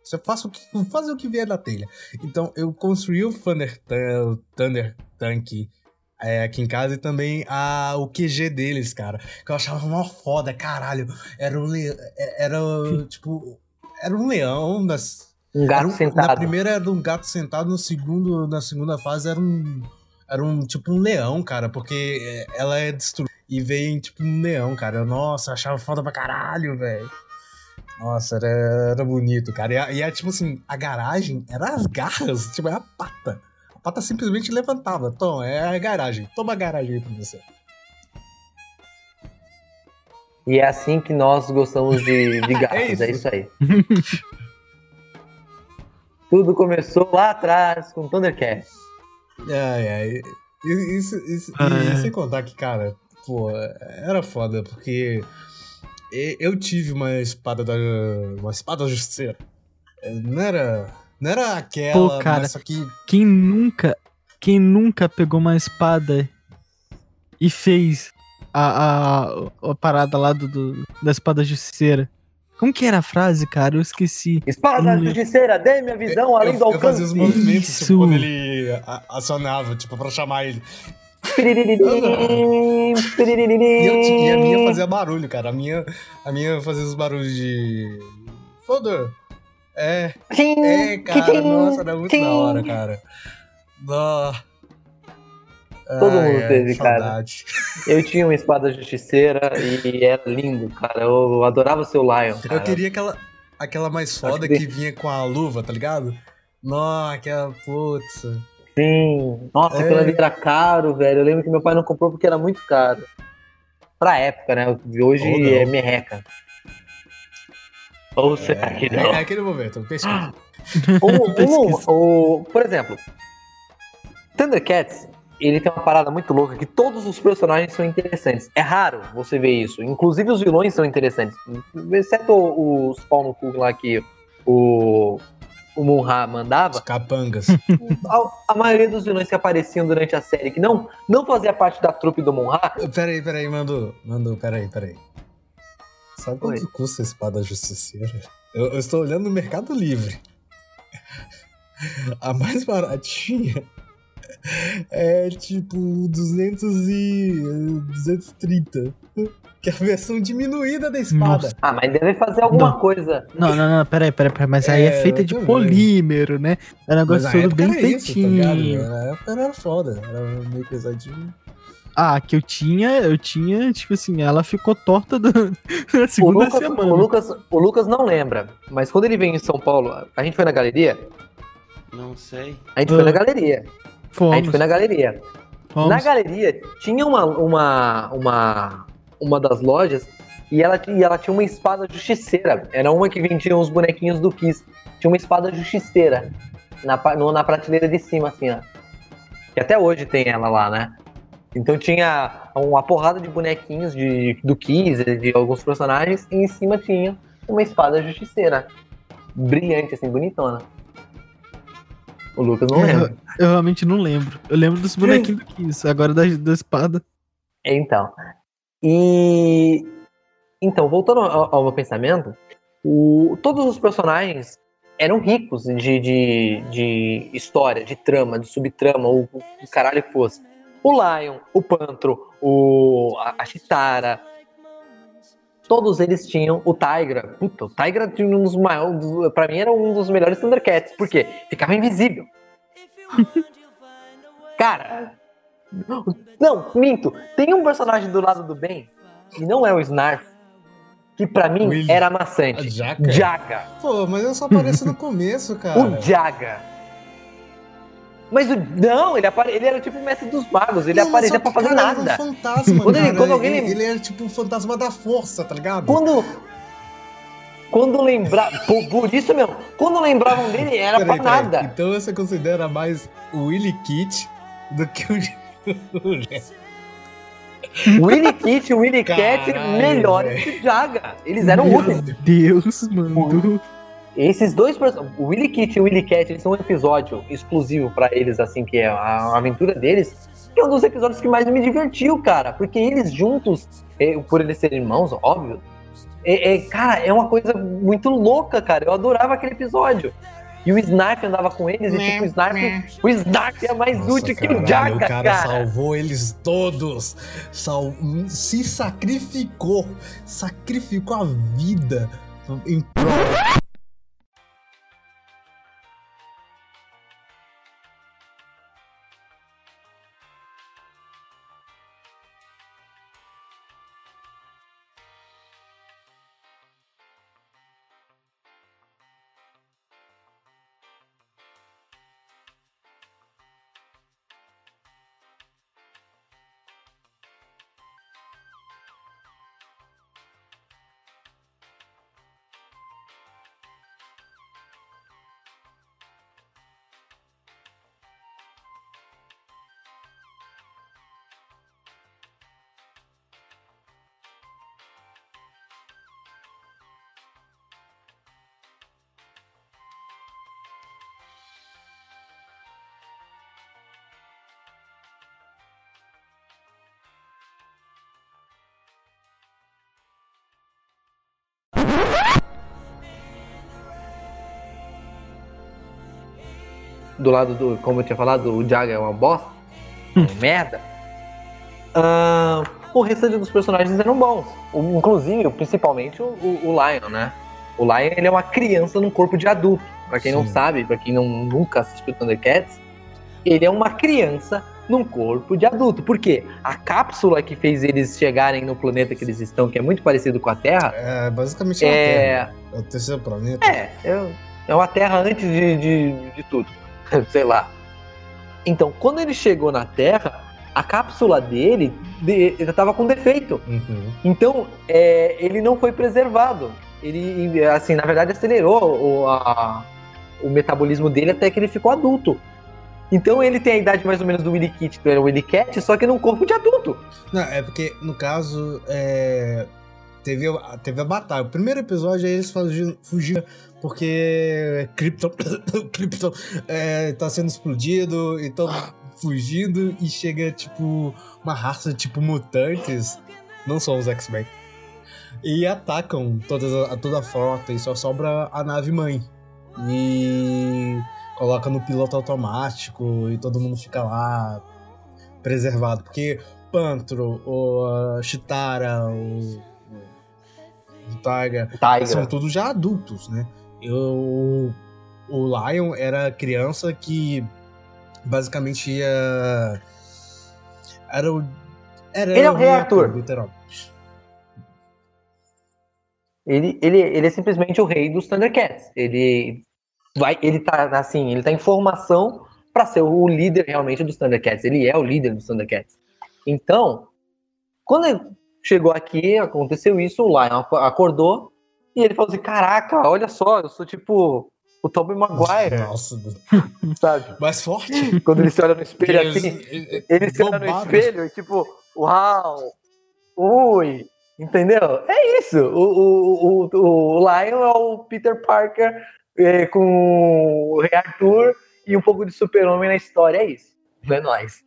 Você faça o que, faz o que vier na telha. Então, eu construí o Thunder, o Thunder Tank é, aqui em casa e também a, o QG deles, cara. Que eu achava mó foda, caralho. Era um leão. Era tipo. Era um leão nas. Um gato um- sentado. Na primeira era um gato sentado, no segundo, na segunda fase era um. Era um tipo um leão, cara, porque é, ela é destruída. E veio tipo um leão, cara. Nossa, eu achava foda pra caralho, velho. Nossa, era, era bonito, cara. E, a- e é tipo assim, a garagem era as garras, tipo, é a pata. A pata simplesmente levantava. Tom, é a garagem. Toma a garagem aí pra você. E é assim que nós gostamos de, de gatos, É isso. é isso aí. Tudo começou lá atrás com Thundercats. Ai, ai. E- Isso, isso, Ah, e é. sem contar que, cara, pô, era foda, porque eu tive uma espada da. Uma espada justiceira. É, Não era. Não era aquela, Pô, cara. mas só que. Quem nunca, quem nunca pegou uma espada e fez a, a, a parada lá do, do- da espada justiceira? Como que era a frase, cara? Eu esqueci. Espada Hum. justiceira, dê minha visão além eu, do eu fazia os alcance. movimentos, Isso. tipo, quando ele acionava, tipo, pra chamar ele. E, eu e a minha fazia barulho, cara. A minha, a minha fazia os barulhos de. Foda. É, é, cara. Nossa, era muito da hora, cara. Nó. Todo Ai, mundo ai, teve, cara. saudade. Eu tinha uma espada justiceira e era lindo, cara. Eu adorava seu Lion, cara. Eu queria aquela, aquela mais foda que- que vinha com a luva, tá ligado? Nossa, aquela putz. Sim. Nossa, É. aquilo ali era caro, velho. Eu lembro que meu pai não comprou porque era muito caro. Pra época, né? Hoje Ou não. é merreca. Ou será que não? É aquele momento, pesquisa. O, Pesquisa. o- o- por exemplo, Thundercats, ele tem uma parada muito louca que todos os personagens são interessantes. É raro você ver isso. Inclusive os vilões são interessantes. Exceto os pau no cu lá que o, o Munra mandava. Os capangas. A, a maioria dos vilões que apareciam durante a série, que não, não fazia parte da trupe do Munra, peraí, peraí, mandou. Mandou, peraí, peraí. Sabe quanto Oi. custa a espada justiceira? Eu, eu estou olhando no Mercado Livre. A mais baratinha é tipo 200 e 230. Que é a versão diminuída da espada. Nossa. ah, mas deve fazer alguma Não. coisa. Não, não, não, peraí, peraí, peraí. Mas aí é, É, feita de polímero, né? É um negócio todo bem era isso, tá ligado? feitinho. Na época era foda, era meio pesadinho. ah, que eu tinha, eu tinha, tipo assim, ela ficou torta do- na O segunda Lucas, semana. o, Lucas, o Lucas não lembra, mas quando ele veio em São Paulo, a gente foi na galeria? Não sei. A gente foi Ah. na galeria. A Fomos, gente foi na galeria. fomos. Na galeria tinha uma, uma, uma, uma das lojas e ela, e ela tinha uma espada justiceira. Era uma que vendia os bonequinhos do Kiss. Tinha uma espada justiceira na, no- na prateleira de cima, assim, ó. Que até hoje tem ela lá, né? Então tinha uma porrada de bonequinhos de, do Kiss, de alguns personagens, e em cima tinha uma espada justiceira. Brilhante, assim, bonitona. O Lucas não É, lembra. Eu realmente não lembro. Eu lembro dos bonequinhos do Kiss, agora da, da espada. Então. E. Então, voltando ao, ao meu pensamento, o- todos os personagens eram ricos de, de, de história, de trama, de subtrama, o que caralho que fosse. O Lion, o Pantro, o, a, a Chitara. Todos eles tinham o Tigra. Puta, o Tigra tinha um dos maiores. Pra mim era um dos melhores Thundercats. Por quê? Ficava invisível. Cara. Não, minto. Tem um personagem do lado do bem, e não é o Snarf, que pra mim era A maçante. jaca? Jaga. Pô, mas eu só apareci no começo, cara. O Jaga. Mas o. Não, ele, apare... ele era tipo o mestre dos magos, ele Não, aparecia pra fazer cara, ele nada. Era um fantasma, Quando ele- cara. quando alguém ele, ele era tipo o fantasma da força, tá ligado? Quando. Quando lembrar. Por, por isso mesmo. Quando lembravam dele, era Peraí, pra peraí. nada. Então você considera mais o Willy Kit do que o. Willy Kit e Willy Cat melhores que o Jaga. Eles eram Meu úteis. Deus, mano. Esses dois personagens, o Willy Kit e o Willy Cat, eles são um episódio exclusivo pra eles, assim, que é a, aventura deles, que é um dos episódios que mais me divertiu, cara, porque eles juntos, eh, por eles serem irmãos, óbvio, é, é, cara, é uma coisa muito louca, cara, eu adorava aquele episódio. E o Snarf andava com eles, e tipo, o Snarf, o Snarf é mais Nossa, útil que o caralho, Jaga, o cara, cara. salvou eles todos. Sal... Se sacrificou. Sacrificou a vida em prol. Do lado do, como eu tinha falado, o Jaga é uma bosta, é um merda. Ah, o restante dos personagens eram bons. O- inclusive, principalmente o, o- o Lion, né? O Lion ele é uma criança num corpo de adulto. Pra quem não Sim. sabe, pra quem não, nunca assistiu Thundercats, ele é uma criança num corpo de adulto. Por quê? A cápsula que fez eles chegarem no planeta que eles estão, que é muito parecido com a Terra, É basicamente é... uma Terra. é. É o terceiro planeta. É, é, é uma Terra antes de, de, de tudo. Sei lá. Então, quando ele chegou na Terra, a cápsula dele estava com defeito. Uhum. Então, é, ele não foi preservado. Ele, assim, na verdade, acelerou o, a- o metabolismo dele até que ele ficou adulto. Então, ele tem a idade mais ou menos do Willy Kit, do Willy Cat, só que num corpo de adulto. Não, é porque, no caso, é, teve, teve a batalha. O primeiro episódio aí eles fugiram porque Krypton, Krypton é, tá sendo explodido e tão fugindo e chega, tipo, uma raça tipo mutantes, não são os X-Men, e atacam todas toda a frota e só sobra a nave mãe. E coloca no piloto automático e todo mundo fica lá preservado. Porque Pantro, o Chitara, o, o Tiger, Tiger. são todos já adultos, né? Eu, o Lion era criança que basicamente ia. Era o. Era Ele é o Rei Arthur. literalmente. Ele, ele, ele é simplesmente o rei dos Thundercats. Ele vai, ele tá assim, ele tá em formação para ser o líder realmente dos Thundercats. Ele é o líder dos Thundercats. Então, quando chegou aqui, aconteceu isso, o Lion ac- acordou e ele falou assim: "Caraca, olha só, eu sou tipo o Tobey Maguire", Nossa, sabe? mais forte. Quando ele se olha no espelho Eles- assim, eles- ele se olha no espelho e tipo, uau, ui, entendeu? É isso. O, o, o, o Lion é o Peter Parker é, com o Rei Arthur e um pouco de super-homem na história, é isso. É nóis.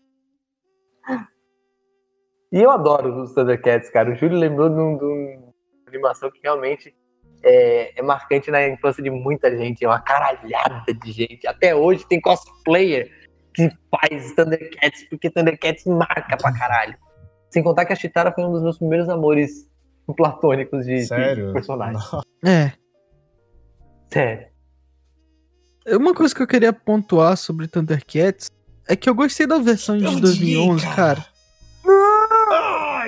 E eu adoro os Thundercats, cara. O Júlio lembrou de, um- de uma animação que realmente é, é marcante na infância de muita gente. É uma caralhada de gente. Até hoje tem cosplayer que faz Thundercats, porque Thundercats marca pra caralho. Sem contar que a Chitara foi um dos meus primeiros amores platônicos de, de Sério? personagem. É. Sério. Uma coisa que eu queria pontuar sobre Thundercats é que eu gostei da versão de Eu 2011, odiei, cara.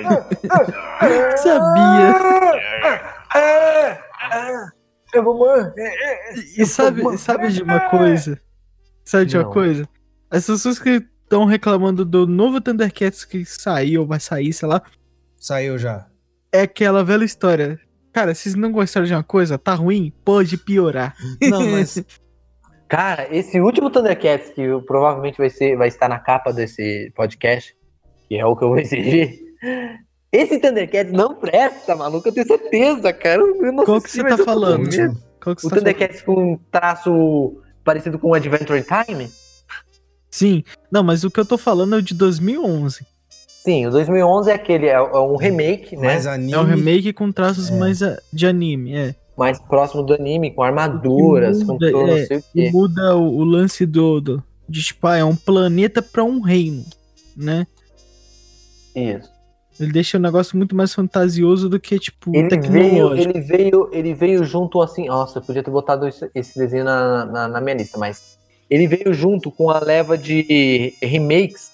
Ai, Sabia. Eu vou morrer. E sabe, sabe de uma coisa? Sabe de uma Não. coisa? As pessoas que estão reclamando do novo Thundercats que saiu ou vai sair, sei lá, Saiu já. é aquela velha história. Cara, se vocês não gostaram de uma coisa, tá ruim, pode piorar. Não, mas Cara, esse último Thundercats que provavelmente vai, ser, vai estar na capa desse podcast, que é o que eu vou exigir. Esse Thundercats não presta, maluco, eu tenho certeza, cara. Eu não Qual sei que se você tá falando? Qual que você O tá falando? Thundercats com um traço parecido com o Adventure Time? Sim. Não, mas o que eu tô falando é o de 2011. Sim, o 2011 é aquele, é, é um remake, né? mais anime. É um remake com traços É. mais ah, de anime, é. Mais próximo do anime, com armaduras, com muda, tudo, é, não sei o E quê. muda o, o lance do, do. De tipo, ah, é um planeta pra um reino, né? Isso. Ele deixa o negócio muito mais fantasioso do que, tipo, Ele veio, tecnológico. ele, veio, ele veio junto assim. Nossa, eu podia ter botado esse, desenho na, na, na minha lista, mas ele veio junto com a leva de remakes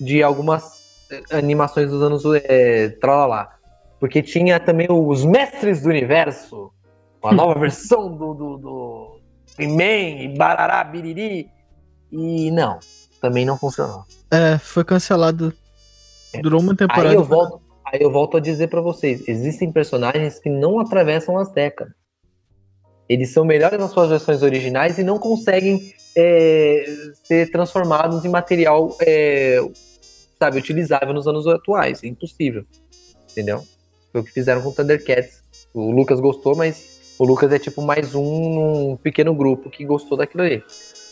de algumas eh, animações dos anos é, tralalá. Porque tinha também os Mestres do Universo, uma nova versão do, do, do He-Man, Barará, Biriri. E não, também não funcionou. É, foi cancelado. Durou uma temporada. Aí eu volto, aí eu volto a dizer pra vocês, existem personagens que não atravessam as décadas. Eles são melhores nas suas versões originais e não conseguem é, ser transformados em material, é, sabe, utilizável nos anos atuais. É impossível, entendeu? Foi o que fizeram com o Thundercats. O Lucas gostou, mas o Lucas é tipo mais um num pequeno grupo que gostou daquilo ali.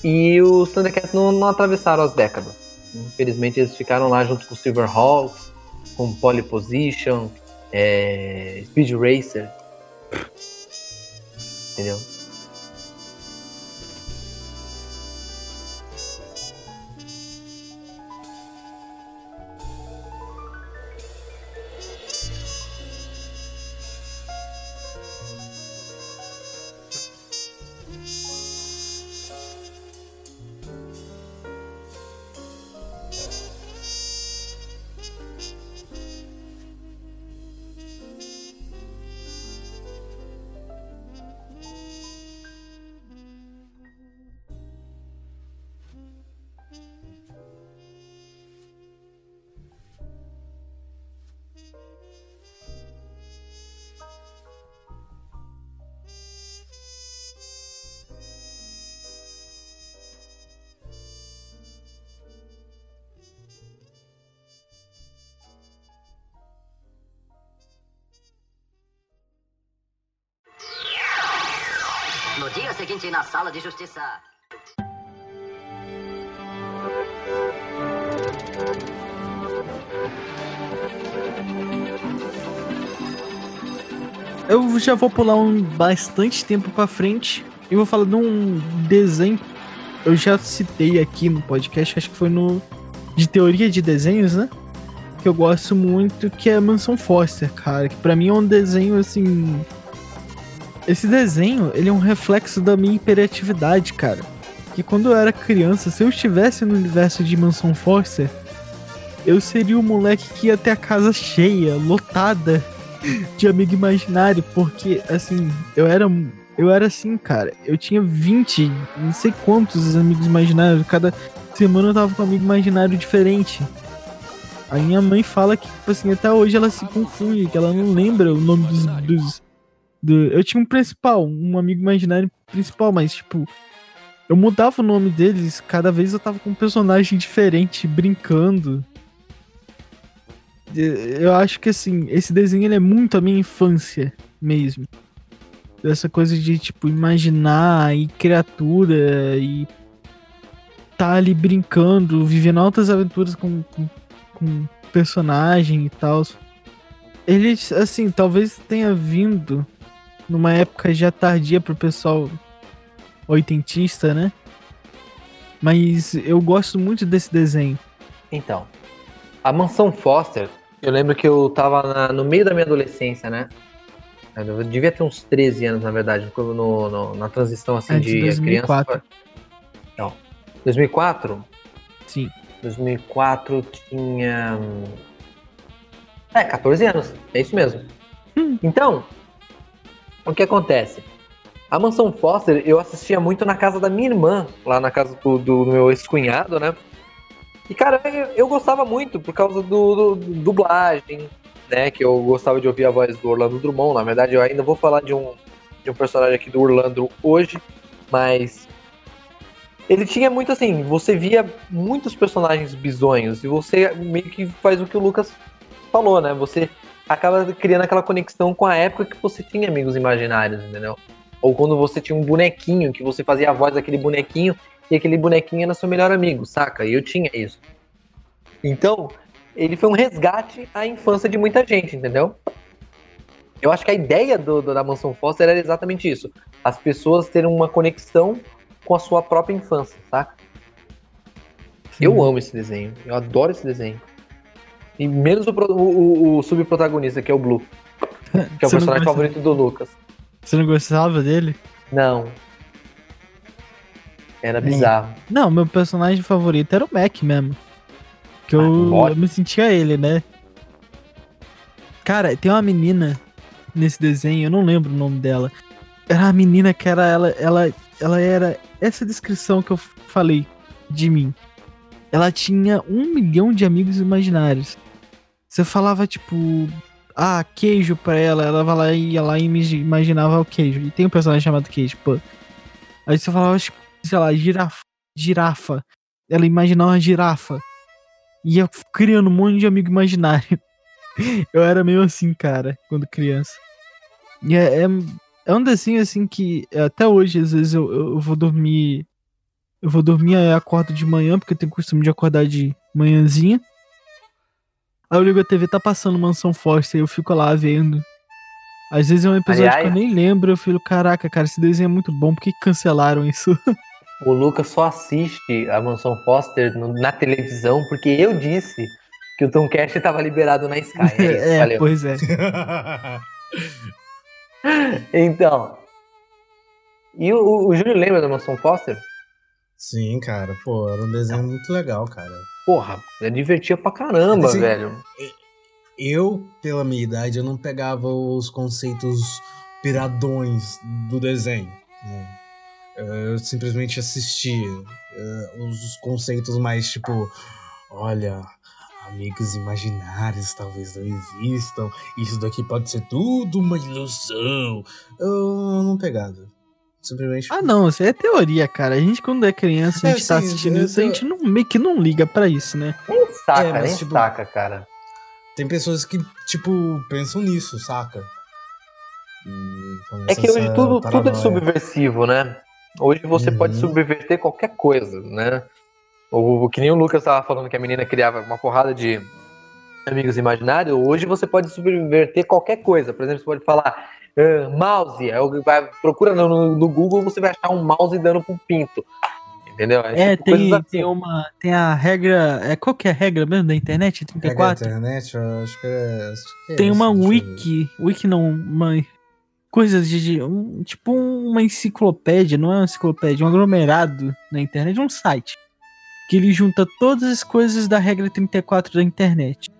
E os Thundercats não, não atravessaram as décadas. Infelizmente eles ficaram lá junto com o Silverhawks, com Pole Position, é, Speed Racer. Entendeu? Já vou pular um bastante tempo pra frente e vou falar de um desenho. Eu já citei aqui no podcast, acho que foi no de teoria de desenhos, né? Que eu gosto muito, que é Mansão Foster, cara. Que pra mim é um desenho assim. Esse desenho, ele é um reflexo da minha hiperatividade, cara. Que quando eu era criança, se eu estivesse no universo de Mansão Foster, eu seria o moleque que ia ter a casa cheia, lotada de amigo imaginário, porque assim, eu era eu era assim, cara. Eu tinha 20, não sei quantos amigos imaginários, cada semana eu tava com um amigo imaginário diferente. A minha mãe fala que, tipo assim, até hoje ela se confunde, que ela não lembra o nome dos. dos do... Eu tinha um principal, um amigo imaginário principal, mas, tipo, eu mudava o nome deles, cada vez eu tava com um personagem diferente, brincando. Eu acho que, assim, esse desenho ele é muito a minha infância mesmo. Essa coisa de, tipo, imaginar e criatura e tá ali brincando, vivendo altas aventuras com, com, com personagem e tal. Ele, assim, talvez tenha vindo numa época já tardia pro pessoal oitentista, né? Mas eu gosto muito desse desenho. Então, a Mansão Foster, eu lembro que eu tava na- no meio da minha adolescência, né? Eu devia ter uns 13 anos, na verdade, no, no- na transição assim É, de de 2004. criança. pra- Não. 2004? Sim. 2004 tinha. É, 14 anos. É isso mesmo. Hum. Então, o que acontece? A Mansão Foster eu assistia muito na casa da minha irmã, lá na casa do, do meu ex-cunhado, né? E, cara, eu, eu gostava muito por causa do, do- do dublagem, né? Que eu gostava de ouvir a voz do Orlando Drummond. Na verdade, eu ainda vou falar de um, de um personagem aqui do Orlando hoje, mas ele tinha muito assim, você via muitos personagens bizonhos e você meio que faz o que o Lucas falou, né? Você acaba criando aquela conexão com a época que você tinha amigos imaginários, entendeu? Ou quando você tinha um bonequinho, que você fazia a voz daquele bonequinho e aquele bonequinho era seu melhor amigo, saca? E eu tinha isso. Então, ele foi um resgate à infância de muita gente, entendeu? Eu acho que a ideia do, do- da Mansão Foster era exatamente isso. As pessoas terem uma conexão com a sua própria infância, saca? Eu amo esse desenho. Eu adoro esse desenho. E menos o, o, o- subprotagonista, que é o Blue. Que é o Você personagem favorito do Lucas. Você não gostava dele? Não. Era bizarro. Não, meu personagem favorito era o Mac mesmo. Que eu, Ah, eu me sentia ele, né? Cara, tem uma menina nesse desenho, eu não lembro o nome dela. Era uma menina que era ela, ela, ela era essa descrição que eu falei de mim. Ela tinha um milhão de amigos imaginários. Você falava tipo, ah, queijo pra ela, ela vai lá e ia lá e me imaginava o queijo. E tem um personagem chamado queijo, pô. Aí você falava, tipo, sei lá, girafa, girafa. Ela imaginava uma girafa. Ia criando um monte de amigo imaginário. Eu era meio assim, cara, quando criança. E é, é, é um desenho assim que até hoje, às vezes, eu, eu vou dormir. Eu vou dormir e acordo de manhã, porque eu tenho costume de acordar de manhãzinha. Aí eu ligo a TV, tá passando Mansão Foster, eu fico lá vendo. Às vezes é um episódio Ai, ai. que eu nem lembro, eu fico, caraca, cara, esse desenho é muito bom, por que que cancelaram isso? O Lucas só assiste a Mansão Foster no- na televisão porque eu disse que o Tom Cash estava liberado na Sky. É isso, é, valeu. pois é. Então. E o, o, Júlio lembra da Mansão Foster? Sim, cara, pô, era um desenho muito legal, cara. Porra, eu divertia pra caramba, Sim. velho. Eu, pela minha idade, eu não pegava os conceitos piradões do desenho. né? Eu simplesmente assistia eh, os conceitos mais tipo, olha, amigos imaginários talvez não existam, isso daqui pode ser tudo uma ilusão. Eu não pegava. Simplesmente. Ah, não, isso aí é teoria, cara. A gente, quando é criança, a É, gente tá sim, assistindo eu isso, a gente não, meio que não liga pra isso, né? Nem saca, É, mas, nem tipo, saca, cara. Tem pessoas que, tipo, pensam nisso, saca? É que hoje tudo, tudo é subversivo, né? Hoje você Uhum. pode subverter qualquer coisa, né? O, o que nem o Lucas estava falando que a menina criava uma porrada de amigos imaginários, hoje você pode subverter qualquer coisa. Por exemplo, você pode falar ah, mouse, vai, procura no, no- Google, você vai achar um mouse dando um pinto. Entendeu? É, tipo tem, assim. tem uma. Tem a regra. É, qual que é a regra mesmo da internet? Pega a 34? internet, eu acho que é. acho que é Tem isso, uma wiki. Wiki não, uma. Coisas de. um- tipo uma enciclopédia, não é uma enciclopédia, um aglomerado na internet, um site. Que ele junta todas as coisas da regra 34 da internet.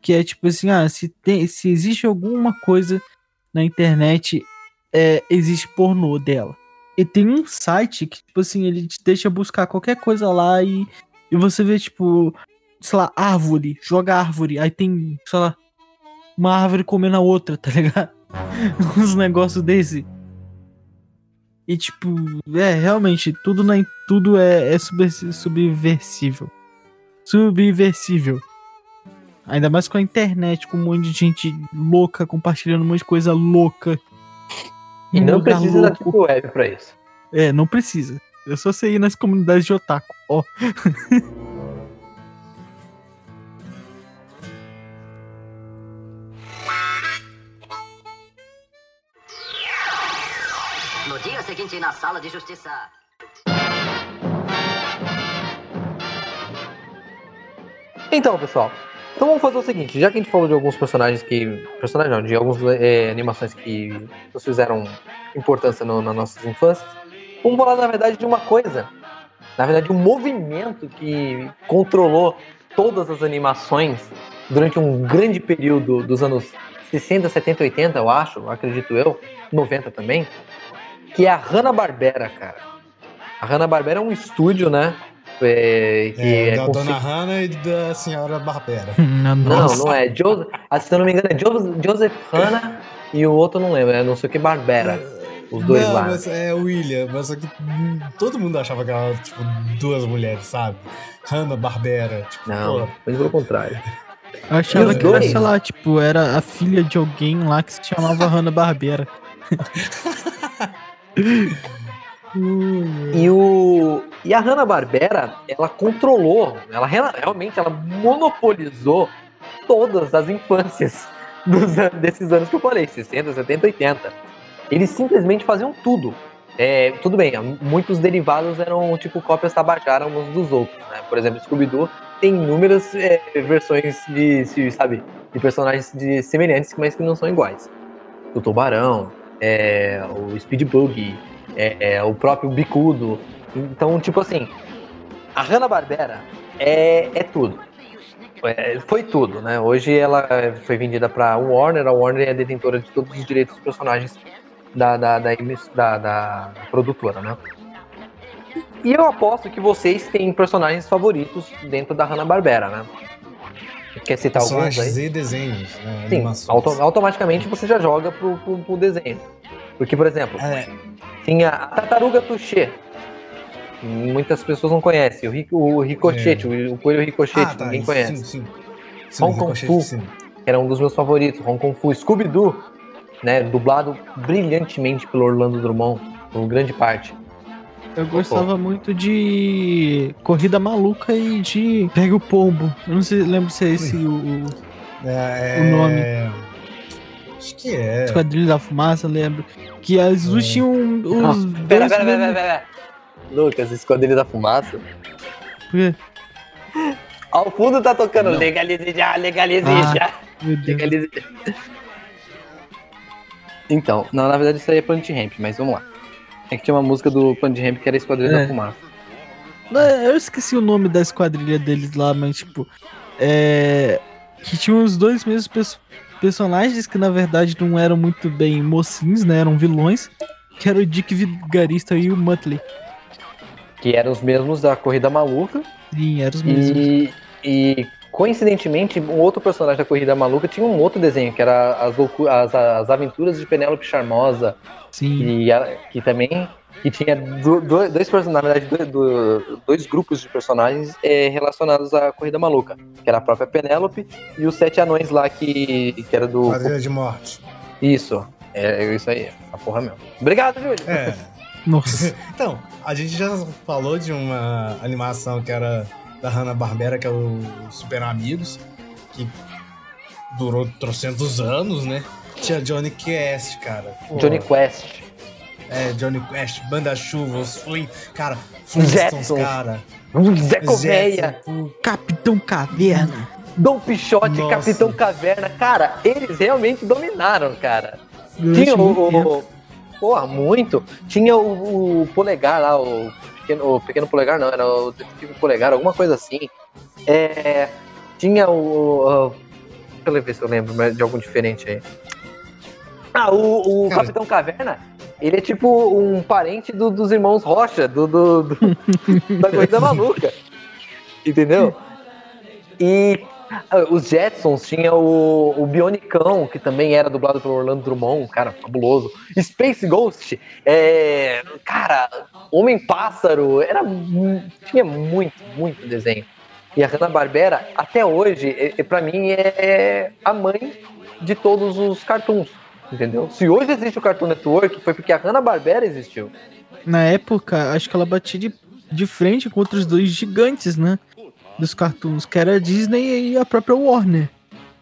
Que é tipo assim, ah, se, tem, se existe alguma coisa na internet, é, existe pornô dela. E tem um site que, tipo assim, ele te deixa buscar qualquer coisa lá e, e você vê, tipo, sei lá, árvore, joga árvore, aí tem, sei lá, uma árvore comendo a outra, tá ligado? Uns negócios desse. E tipo, é, realmente, tudo, na, tudo é, é subver- subversivo. Subversivo. Ainda mais com a internet, com um monte de gente louca compartilhando um monte de coisa louca. E não lugar precisa da. Deep Web pra isso. É, não precisa. É só você ir nas comunidades de otaku. Ó, No na sala de justiça. Então, pessoal, então vamos fazer o seguinte, já que a gente falou de alguns personagens que. Personagens não, de algumas é, animações que nos fizeram importância no, nas nossas infâncias, vamos falar, na verdade, de uma coisa. Na verdade, um movimento que controlou todas as animações durante um grande período dos anos 60, 70, 80, eu acho, acredito eu, 90 também, que é a Hanna-Barbera, cara. A Hanna-Barbera é um estúdio, né? é, que É, é da Dona Hannah e da Senhora Barbera. não, não é. Jo... ah, se eu não me engano, é Jo- Joseph Hanna e o outro não lembro, é não sei o que Barbera. Os dois não, lá. Mas é William, mas só que hum, todo mundo achava que era tipo duas mulheres, sabe? Hannah Barbera, tipo, Não, pô, mas pelo contrário. Eu achava que era, sei lá, tipo, era a filha de alguém lá que se chamava Hanna Barbera. E o e a Hanna Barbera, ela controlou, ela real- realmente ela monopolizou todas as infâncias dos desses anos que eu falei, 60, 70, 80. Eles simplesmente faziam tudo. É, tudo bem, muitos derivados eram tipo cópias tabajara uns dos outros, né? Por exemplo, Scooby-Doo tem inúmeras é, versões de, de, sabe, de personagens de semelhantes, mas que não são iguais. O Tubarão, é, o Speed Bug, é, é, o próprio Bicudo. Então, tipo assim, a Hanna-Barbera é, é tudo. É, foi tudo, né? Hoje ela foi vendida para Warner, a Warner é detentora de todos os direitos dos personagens da, da, da, da- da produtora, né? E eu aposto que vocês têm personagens favoritos dentro da Hanna-Barbera, né? Quer citar alguns aí? e desenhos, né? Sim, auto- automaticamente você já joga pro, pro, pro desenho. Porque, por exemplo, É, tinha a Tartaruga Touché. Muitas pessoas não conhecem. O, Rico, o Ricochete, o, o Coelho Ricochete, ah, tá, ninguém conhece. Sim, sim. Sim, Hong Kong Fu. sim. Que era um dos meus favoritos. Hong Kong Fu. Scooby-Doo, né? Dublado brilhantemente pelo Orlando Drummond, por grande parte. Eu gostava muito de Corrida Maluca e de Pega o Pombo. Eu não sei, lembro se é esse o, o É, O nome. é, Acho que é. Esquadrilha da Fumaça, lembro. Que as duas É. tinham os Não, Pera, pera, pera, pera, pera. Lucas, Esquadrilha da Fumaça. Por quê? Ao fundo tá tocando Não. legalize já, legalize Ah. já. Meu Deus. Legalize. Então, não, na verdade isso aí é Planet Ramp, mas vamos lá. É que tinha uma música do Ramp que era Esquadrilha É. da Fumaça. Não, Eu esqueci o nome da esquadrilha deles lá, mas tipo. É. Que tinham os dois mesmos pers- personagens que na verdade não eram muito bem mocinhos, né? Eram vilões. Que era o Dick Vigarista e o Muttley. Que eram os mesmos da Corrida Maluca. Sim, eram os mesmos. E, e coincidentemente, um outro personagem da Corrida Maluca tinha um outro desenho, que era as, loucu- as, as aventuras de Penélope Charmosa, Sim. e ela- que também que tinha do- do- dois personagens, na verdade, do- do- dois grupos de personagens é, relacionados à Corrida Maluca, que era a própria Penélope e os sete anões lá que, que era do Quadrilha de morte. isso, É, é isso aí, essa porra mesmo. Obrigado, Júlio. É. Nossa. Então, a gente já falou de uma animação que era da Hanna-Barbera, que é o Super Amigos, que durou trocentos anos, né? Tinha Johnny Quest, cara. Pô, Johnny Quest. É, Johnny Quest, Banda Chuva, os Flint... Cara, Flintstones, cara. Zé Colmeia, Capitão Caverna. Dom Pichote, Nossa. Capitão Caverna. Cara, eles realmente dominaram, cara. Tinha muito o, o- Porra, muito. Tinha o, o polegar lá, o pequeno, o pequeno polegar, não, era o detetive polegar, alguma coisa assim. É, tinha o. o- deixa eu ver se eu lembro de algum diferente aí. Ah, o, o. Capitão Caverna, ele é tipo um parente do- dos irmãos Rocha, do, do- do- da Corrida Maluca. Entendeu? E os Jetsons tinha o, o Bionicão, que também era dublado pelo Orlando Drummond, cara, fabuloso. Space Ghost, é, cara, Homem-Pássaro, era, tinha muito, muito desenho. E a Hanna-Barbera, até hoje, é, pra mim, é a mãe de todos os cartoons, entendeu? Se hoje existe o Cartoon Network, foi porque a Hanna-Barbera existiu. Na época, acho que ela batia de, de frente com outros dois gigantes, né? Dos cartoons, que era a Disney e a própria Warner.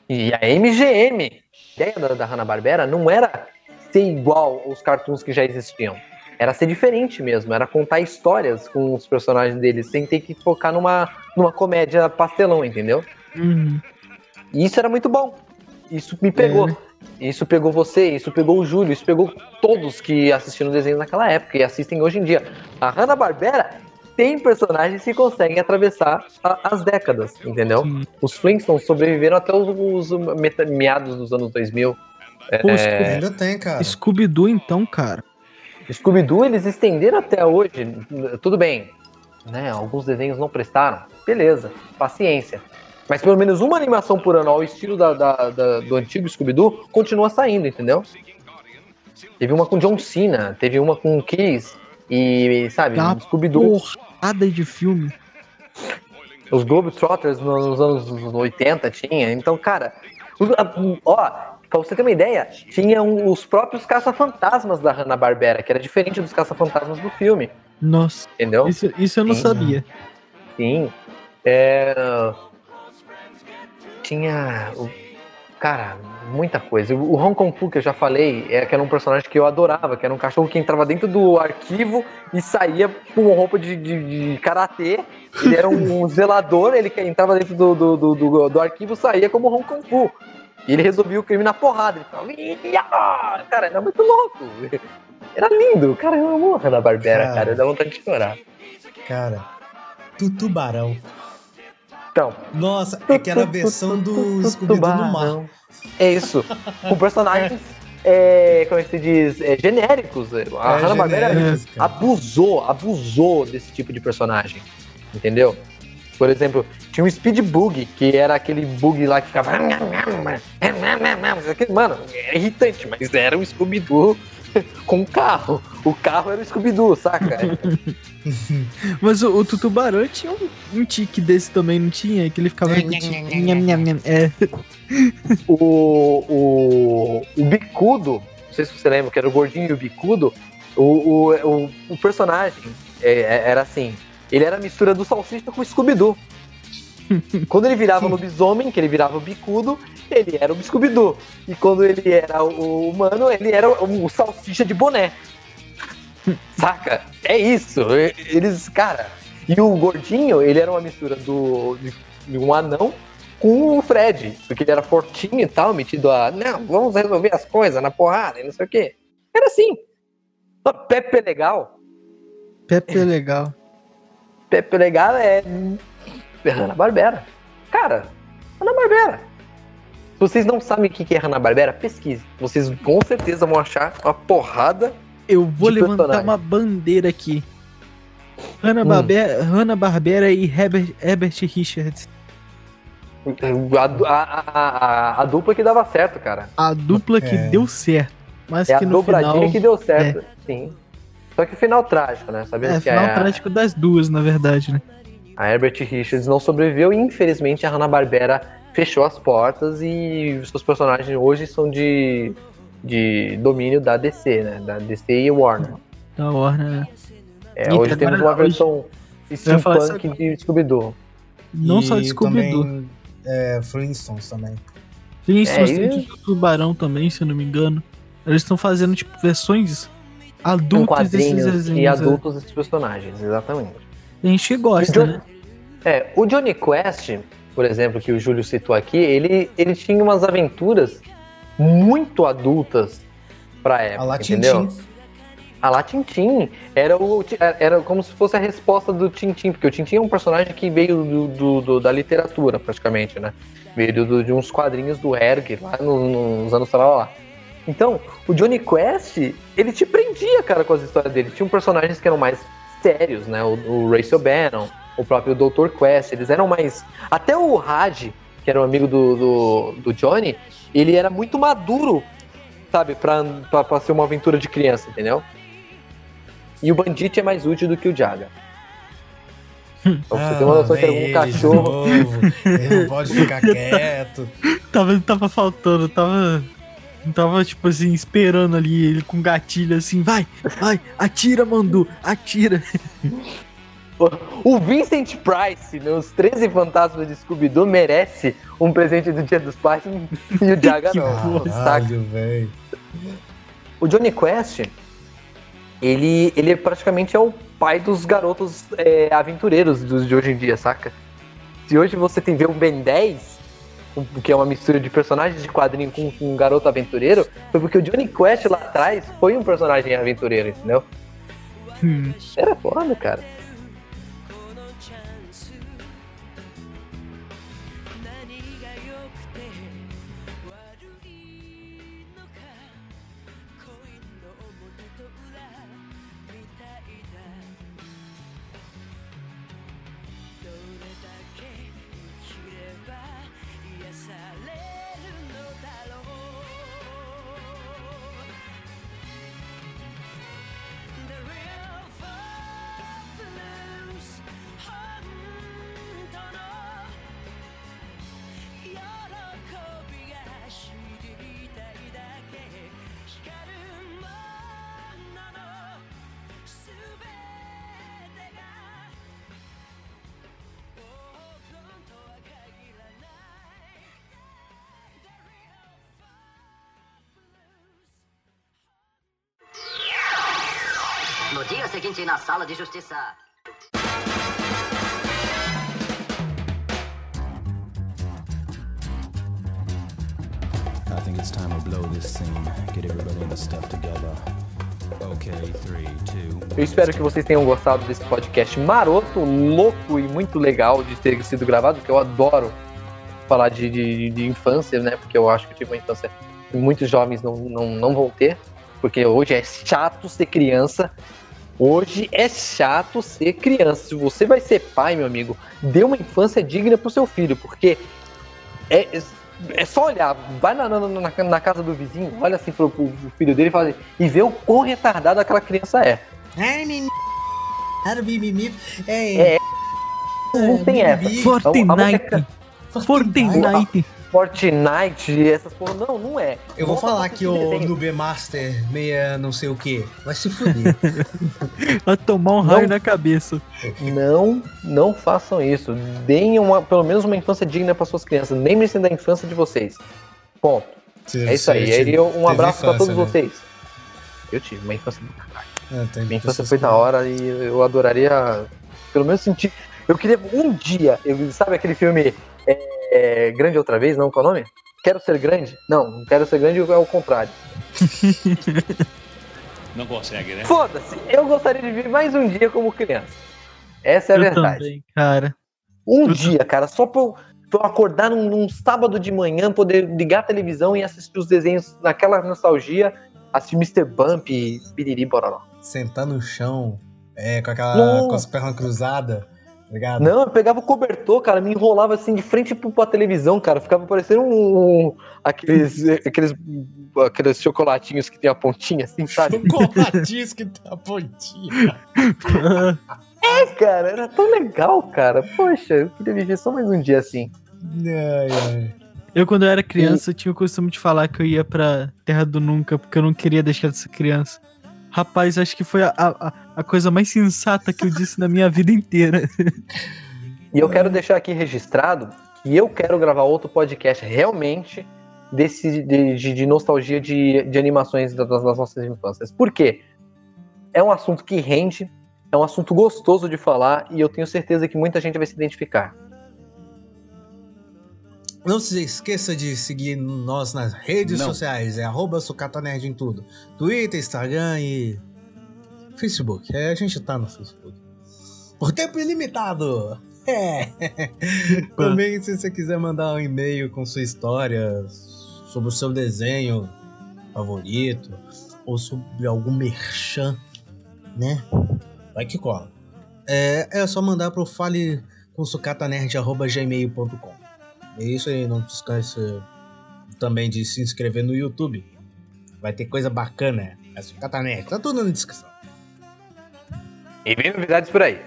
E a MGM, a ideia da, da Hanna-Barbera não era ser igual aos cartoons que já existiam. Era ser diferente mesmo, era contar histórias com os personagens deles, sem ter que focar numa, numa comédia pastelão, entendeu? Uhum. E isso era muito bom. Isso me pegou. É? Isso pegou você, isso pegou o Júlio, isso pegou todos que assistiram desenho naquela época e assistem hoje em dia. A Hanna-Barbera tem personagens que conseguem atravessar a- as décadas, entendeu? Sim. Os Flintstones sobreviveram até os, os meta- meados dos anos 2000. Pô, É, Ainda tem, cara. Scooby-Doo, então, cara. Scooby-Doo eles estenderam até hoje. Tudo bem, né? Alguns desenhos não prestaram. Beleza, paciência. Mas pelo menos uma animação por ano ao estilo da, da- da- do antigo Scooby-Doo continua saindo, entendeu? Teve uma com John Cena, teve uma com Kiss e, sabe, Tá, Scooby-Doo. Porrada de filme. Os Globetrotters nos anos 80 tinha. Então, cara, ó, pra você ter uma ideia, tinham os próprios caça-fantasmas da Hanna-Barbera, que era diferente dos caça-fantasmas do filme, Nossa, entendeu? isso, isso eu não Sim. sabia. Sim. É... Tinha. o- Cara, muita coisa. O Hong Kong Fu, que eu já falei, é que era um personagem que eu adorava, que era um cachorro que entrava dentro do arquivo e saía com roupa de, de, de karatê. Ele era um zelador, ele que entrava dentro do, do, do, do, do arquivo e saía como Hong Kong Fu. E ele resolvia o crime na porrada. Ele falava, "Ia!" cara, era muito louco. Era lindo. Cara, eu amo a Hanna-Barbera, Cara. cara. Dá vontade de chorar. Cara, tu tubarão. Então, Nossa, é que era a versão do Scooby-Doo no mar. É isso. Com personagens, é, como é que se diz, é, genéricos. A É, Hanna-Barbera cara. abusou, abusou desse tipo de personagem. Entendeu? Por exemplo, tinha um Speed Bug, que era aquele bug lá que ficava. Mano, é irritante, mas era um Scooby-Doo com carro. O carro era o Scooby-Doo, saca? Mas o, o Tutubarão tinha um, um tique desse também, não tinha? Que ele ficava. Nham, nham, nham. É, o, o, o Bicudo, não sei se você lembra, que era o gordinho e o Bicudo, o, o, o, o personagem é, é- era assim, ele era a mistura do Salsicha com o Scooby-Doo. Quando ele virava lobisomem, que ele virava o Bicudo, ele era o Scooby-Doo. E quando ele era o, o humano, ele era o, o Salsicha de boné. Saca? É isso. Eles, cara... E o gordinho, ele era uma mistura do, de, de um anão com o Fred, porque ele era fortinho e tal, metido a, não, vamos resolver as coisas na porrada e não sei o quê. Era assim. Só Pepe Legal, Pepe é legal. Pepe Legal é Hanna-Barbera. Cara, Hanna-Barbera. Se vocês não sabem o que é Hanna-Barbera, pesquise. Vocês com certeza vão achar uma porrada. Eu vou levantar personagem. uma bandeira aqui. Hum. Hanna-Barbera Hanna-Barbera e Herbert, Herbert Richards. A, a- a- a- a dupla que dava certo, cara. A dupla que É. deu certo. Mas É a que no dobradinha final. que deu certo. Sim. Só que o final trágico, né? Sabemos É, que final a- trágico das duas, na verdade, né? A Herbert Richards não sobreviveu e infelizmente a Hanna-Barbera fechou as portas e os seus personagens hoje são de de domínio da DC, né? Da DC e Warner. Da Warner. É, Eita, hoje temos uma versão steampunk de Scooby-Doo. Não E só de Scooby-Doo. É, Flintstones também. Flintstones É, tem e- Tubarão também, se eu não me engano. Eles estão fazendo, tipo, versões adultas desses desenhos. e é. adultos desses personagens, exatamente. Tem gente que gosta, John- né? É, o Johnny Quest, por exemplo, que o Júlio citou aqui, ele, ele tinha umas aventuras muito adultas pra época, A? Tintin. A lá Tintin era, o, era como se fosse a resposta do Tintin, porque o Tintin é um personagem que veio do, do- do- da literatura, praticamente, né? Veio do- de uns quadrinhos do Erg, lá no- nos anos lá, lá. Então, o Johnny Quest, ele te prendia, cara, com as histórias dele. Tinham personagens que eram mais sérios, né? O, o Ray Bannon, o próprio Dr. Quest, eles eram mais... Até o Raj, que era um amigo do, do, do Johnny, ele era muito maduro, sabe? Pra, pra, pra ser uma aventura de criança, entendeu? E o Bandit é mais útil do que o Jaga. Pra você ter uma noção que Ah, vem algum ele de cachorro... novo. Ele não pode ficar quieto. Tava, tava faltando, tava. Tava, tipo assim, esperando ali, ele com gatilho assim, vai, vai, atira, Mandu, atira. O Vincent Price, nos 13 Fantasmas de Scooby-Doo, merece um presente do Dia dos Pais e o Jaga não. Caralho, velho. O Johnny Quest, ele, ele é praticamente é o pai dos garotos é, aventureiros dos de hoje em dia, saca? Se hoje você tem ver um Ben 10, um- que é uma mistura de personagens de quadrinho com, com um garoto aventureiro, foi porque o Johnny Quest lá atrás foi um personagem aventureiro, entendeu? Hum, Era foda, cara. No dia seguinte, na sala de justiça. I think it's time to blow this scene. Get everybody in the stuff together. Okay, three, two. Eu espero que vocês tenham gostado desse podcast maroto, louco e muito legal de ter sido gravado, porque eu adoro falar de, de, de infância, né? Porque eu acho que eu tive uma infância que muitos jovens não, não, não vão ter, porque hoje é chato ser criança. Hoje é chato ser criança. Se você vai ser pai, meu amigo, dê uma infância digna pro seu filho, porque é, é só olhar, vai na, na, na- na casa do vizinho, olha assim pro, pro filho dele e, fala, assim, e vê o quão retardado aquela criança é. Mimimi. É, Não tem essa. mimimi. Fortnite. Fortnite. Fortnite e essas porra. Não, não é. Eu vou Volta falar que o. Nube Master meia não sei o que. Vai se fuder. Vai tomar um Não. raio na cabeça. Não, não façam isso. Deem uma, pelo menos uma infância digna para suas crianças. Lembrem-se da infância de vocês. Ponto. É isso aí. E aí, um abraço para todos vocês. Eu tive uma infância do caralho. Minha infância foi da hora e eu adoraria, pelo menos sentir. Eu queria um dia, eu, sabe aquele filme é, é, Grande Outra Vez? Não, qual é o nome? Quero Ser Grande? Não, não Quero Ser Grande é o contrário. Não consegue, né? Foda-se, eu gostaria de viver mais um dia como criança. Essa é a eu verdade. também, cara. Um dia, cara, só pra eu, pra eu acordar num, num sábado de manhã, poder ligar a televisão e assistir os desenhos naquela nostalgia, assistir Mr. Bump e Biriri Bororó. Sentar no chão, é, com aquela. Não. com as pernas cruzadas, ligado? Não, eu pegava o cobertor, cara, me enrolava assim de frente pro- pra televisão, cara. Ficava parecendo um, um- aqueles, aqueles, aqueles chocolatinhos que tem a pontinha, assim, sabe? Chocolatinhos que tem a pontinha. É, cara, era tão legal, cara. Poxa, eu queria viver só mais um dia assim. Ai, ai. Eu, quando eu era criança, tinha o costume de falar que eu ia pra Terra do Nunca, porque eu não queria deixar de ser criança. Rapaz, acho que foi a, a, a coisa mais sensata que eu disse na minha vida inteira. E eu quero deixar aqui registrado que eu quero gravar outro podcast realmente desse de, de- nostalgia de, de animações das, das nossas infâncias. Por quê? É um assunto que rende, é um assunto gostoso de falar e eu tenho certeza que muita gente vai se identificar. Não se esqueça de seguir nós nas redes Não. sociais. É arroba Sucata Nerd em tudo. Twitter, Instagram e Facebook. É, a gente tá no Facebook. Por tempo ilimitado. É. Também, se você quiser mandar um e-mail com sua história sobre o seu desenho favorito ou sobre algum merchan, né? Vai que cola. É, é só mandar pro fale com sucatanerd.gmail.com. É isso aí, não se esqueça também de se inscrever no YouTube. Vai ter coisa bacana. É Sucata Nerd, tá tudo na descrição. E vem novidades por aí.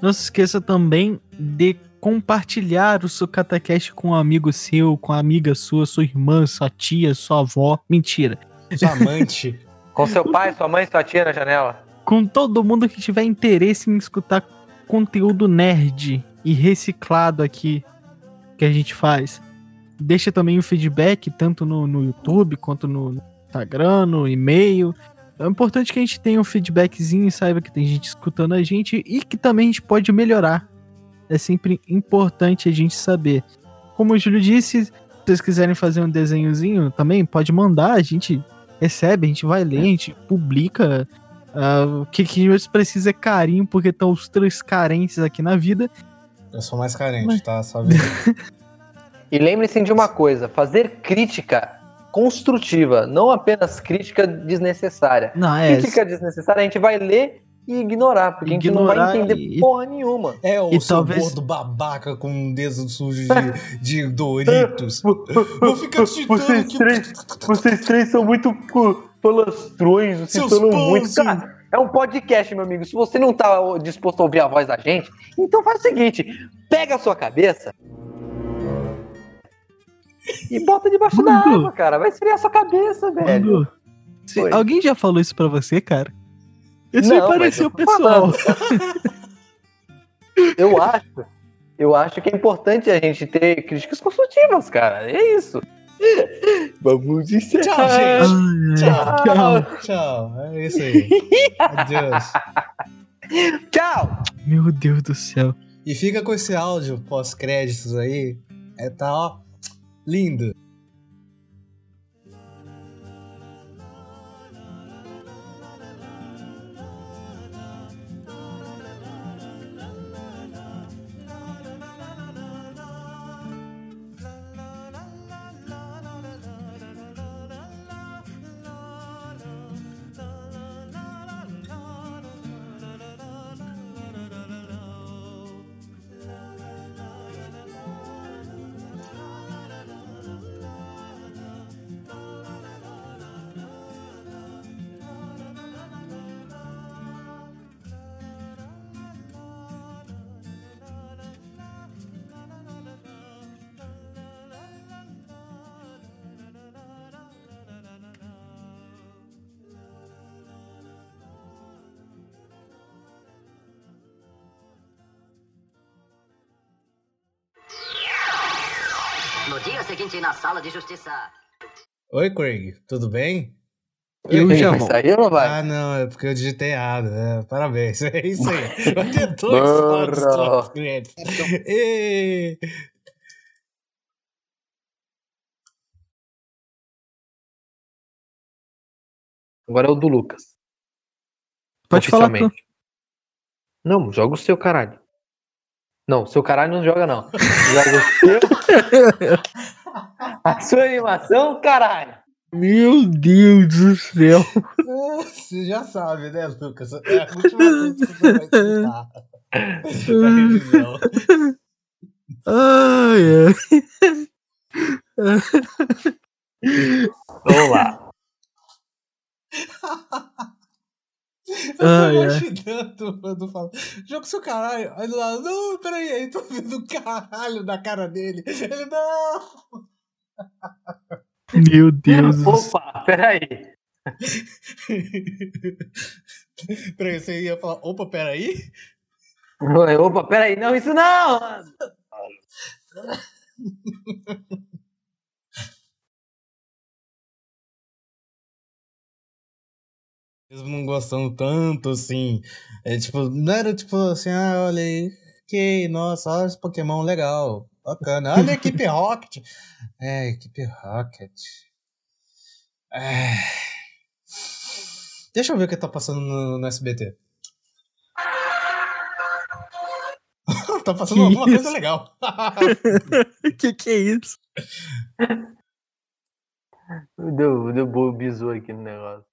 Não se esqueça também de compartilhar o SucataCast com um amigo seu, com a amiga sua, sua irmã, sua tia, sua avó. Mentira. Sua amante. Com seu pai, sua mãe, sua tia na janela. Com todo mundo que tiver interesse em escutar conteúdo nerd e reciclado aqui que a gente faz. Deixa também o feedback, tanto no, no YouTube quanto no Instagram, no e-mail. É importante que a gente tenha um feedbackzinho e saiba que tem gente escutando a gente e que também a gente pode melhorar. É sempre importante a gente saber. Como o Júlio disse, se vocês quiserem fazer um desenhozinho também, pode mandar, a gente recebe, a gente vai ler, a gente publica. Ah, o que, que a gente precisa é carinho, porque estão os três carentes aqui na vida. Eu sou mais carente, tá? Só. E lembre-se de uma coisa: fazer crítica construtiva, não apenas crítica desnecessária. Não, é. Crítica desnecessária a gente vai ler e ignorar, porque a gente não Ignorar vai entender e- porra nenhuma. É o E seu talvez- gordo babaca com um dedo sujo de, de Doritos. Vou ficar citando Vocês aqui. três, vocês três são muito pô, falastrões, vocês Seus falam muito. Cara, é um podcast, meu amigo. Se você não tá disposto a ouvir a voz da gente, então faz o seguinte: pega a sua cabeça e bota debaixo da água, cara. Vai esfriar a sua cabeça, velho. Alguém já falou isso pra você, cara? Isso Não, me pareceu pessoal. Eu acho, eu acho que é importante a gente ter críticas construtivas, cara. É isso. Vamos encerrar. Tchau, gente. Ai, Tchau. Tchau. É isso aí. Adeus. Tchau. Meu Deus do céu. E fica com esse áudio pós-créditos aí. É tá, ó, lindo. No dia seguinte, na sala de justiça. Oi, Craig. Tudo bem? Eu já vou. sair ou não vai? Ah, não, é porque eu digitei errado. né? Parabéns. É isso aí. Vai ter dois áudios pós-créditos. Ê! Agora é o do Lucas. Pode falar tu. Não, joga o seu caralho. Não, seu caralho não joga, não. Joga o seu. A sua animação, caralho. Meu Deus do céu. Você já sabe, né, Lucas? É a última vez que você vai escutar. Ai, ai. Vamos lá. tô Ah, é. imaginando o Edu falando, jogo seu caralho. Aí do lado, não, peraí, aí tô vendo o caralho na cara dele. Ele, não! Meu Deus. do céu. Opa, peraí. Peraí, você ia falar, opa, peraí? Opa, peraí. Não, isso não! Mesmo não gostando tanto, assim. É tipo, não era tipo assim, ah, olha aí, que, nossa, olha esse Pokémon legal, bacana. Olha a equipe Rocket. É, equipe Rocket. É. Deixa eu ver o que tá passando no, no SBT. tá passando Que alguma coisa isso? legal. que que é isso? Deu, deu bizu aqui no negócio.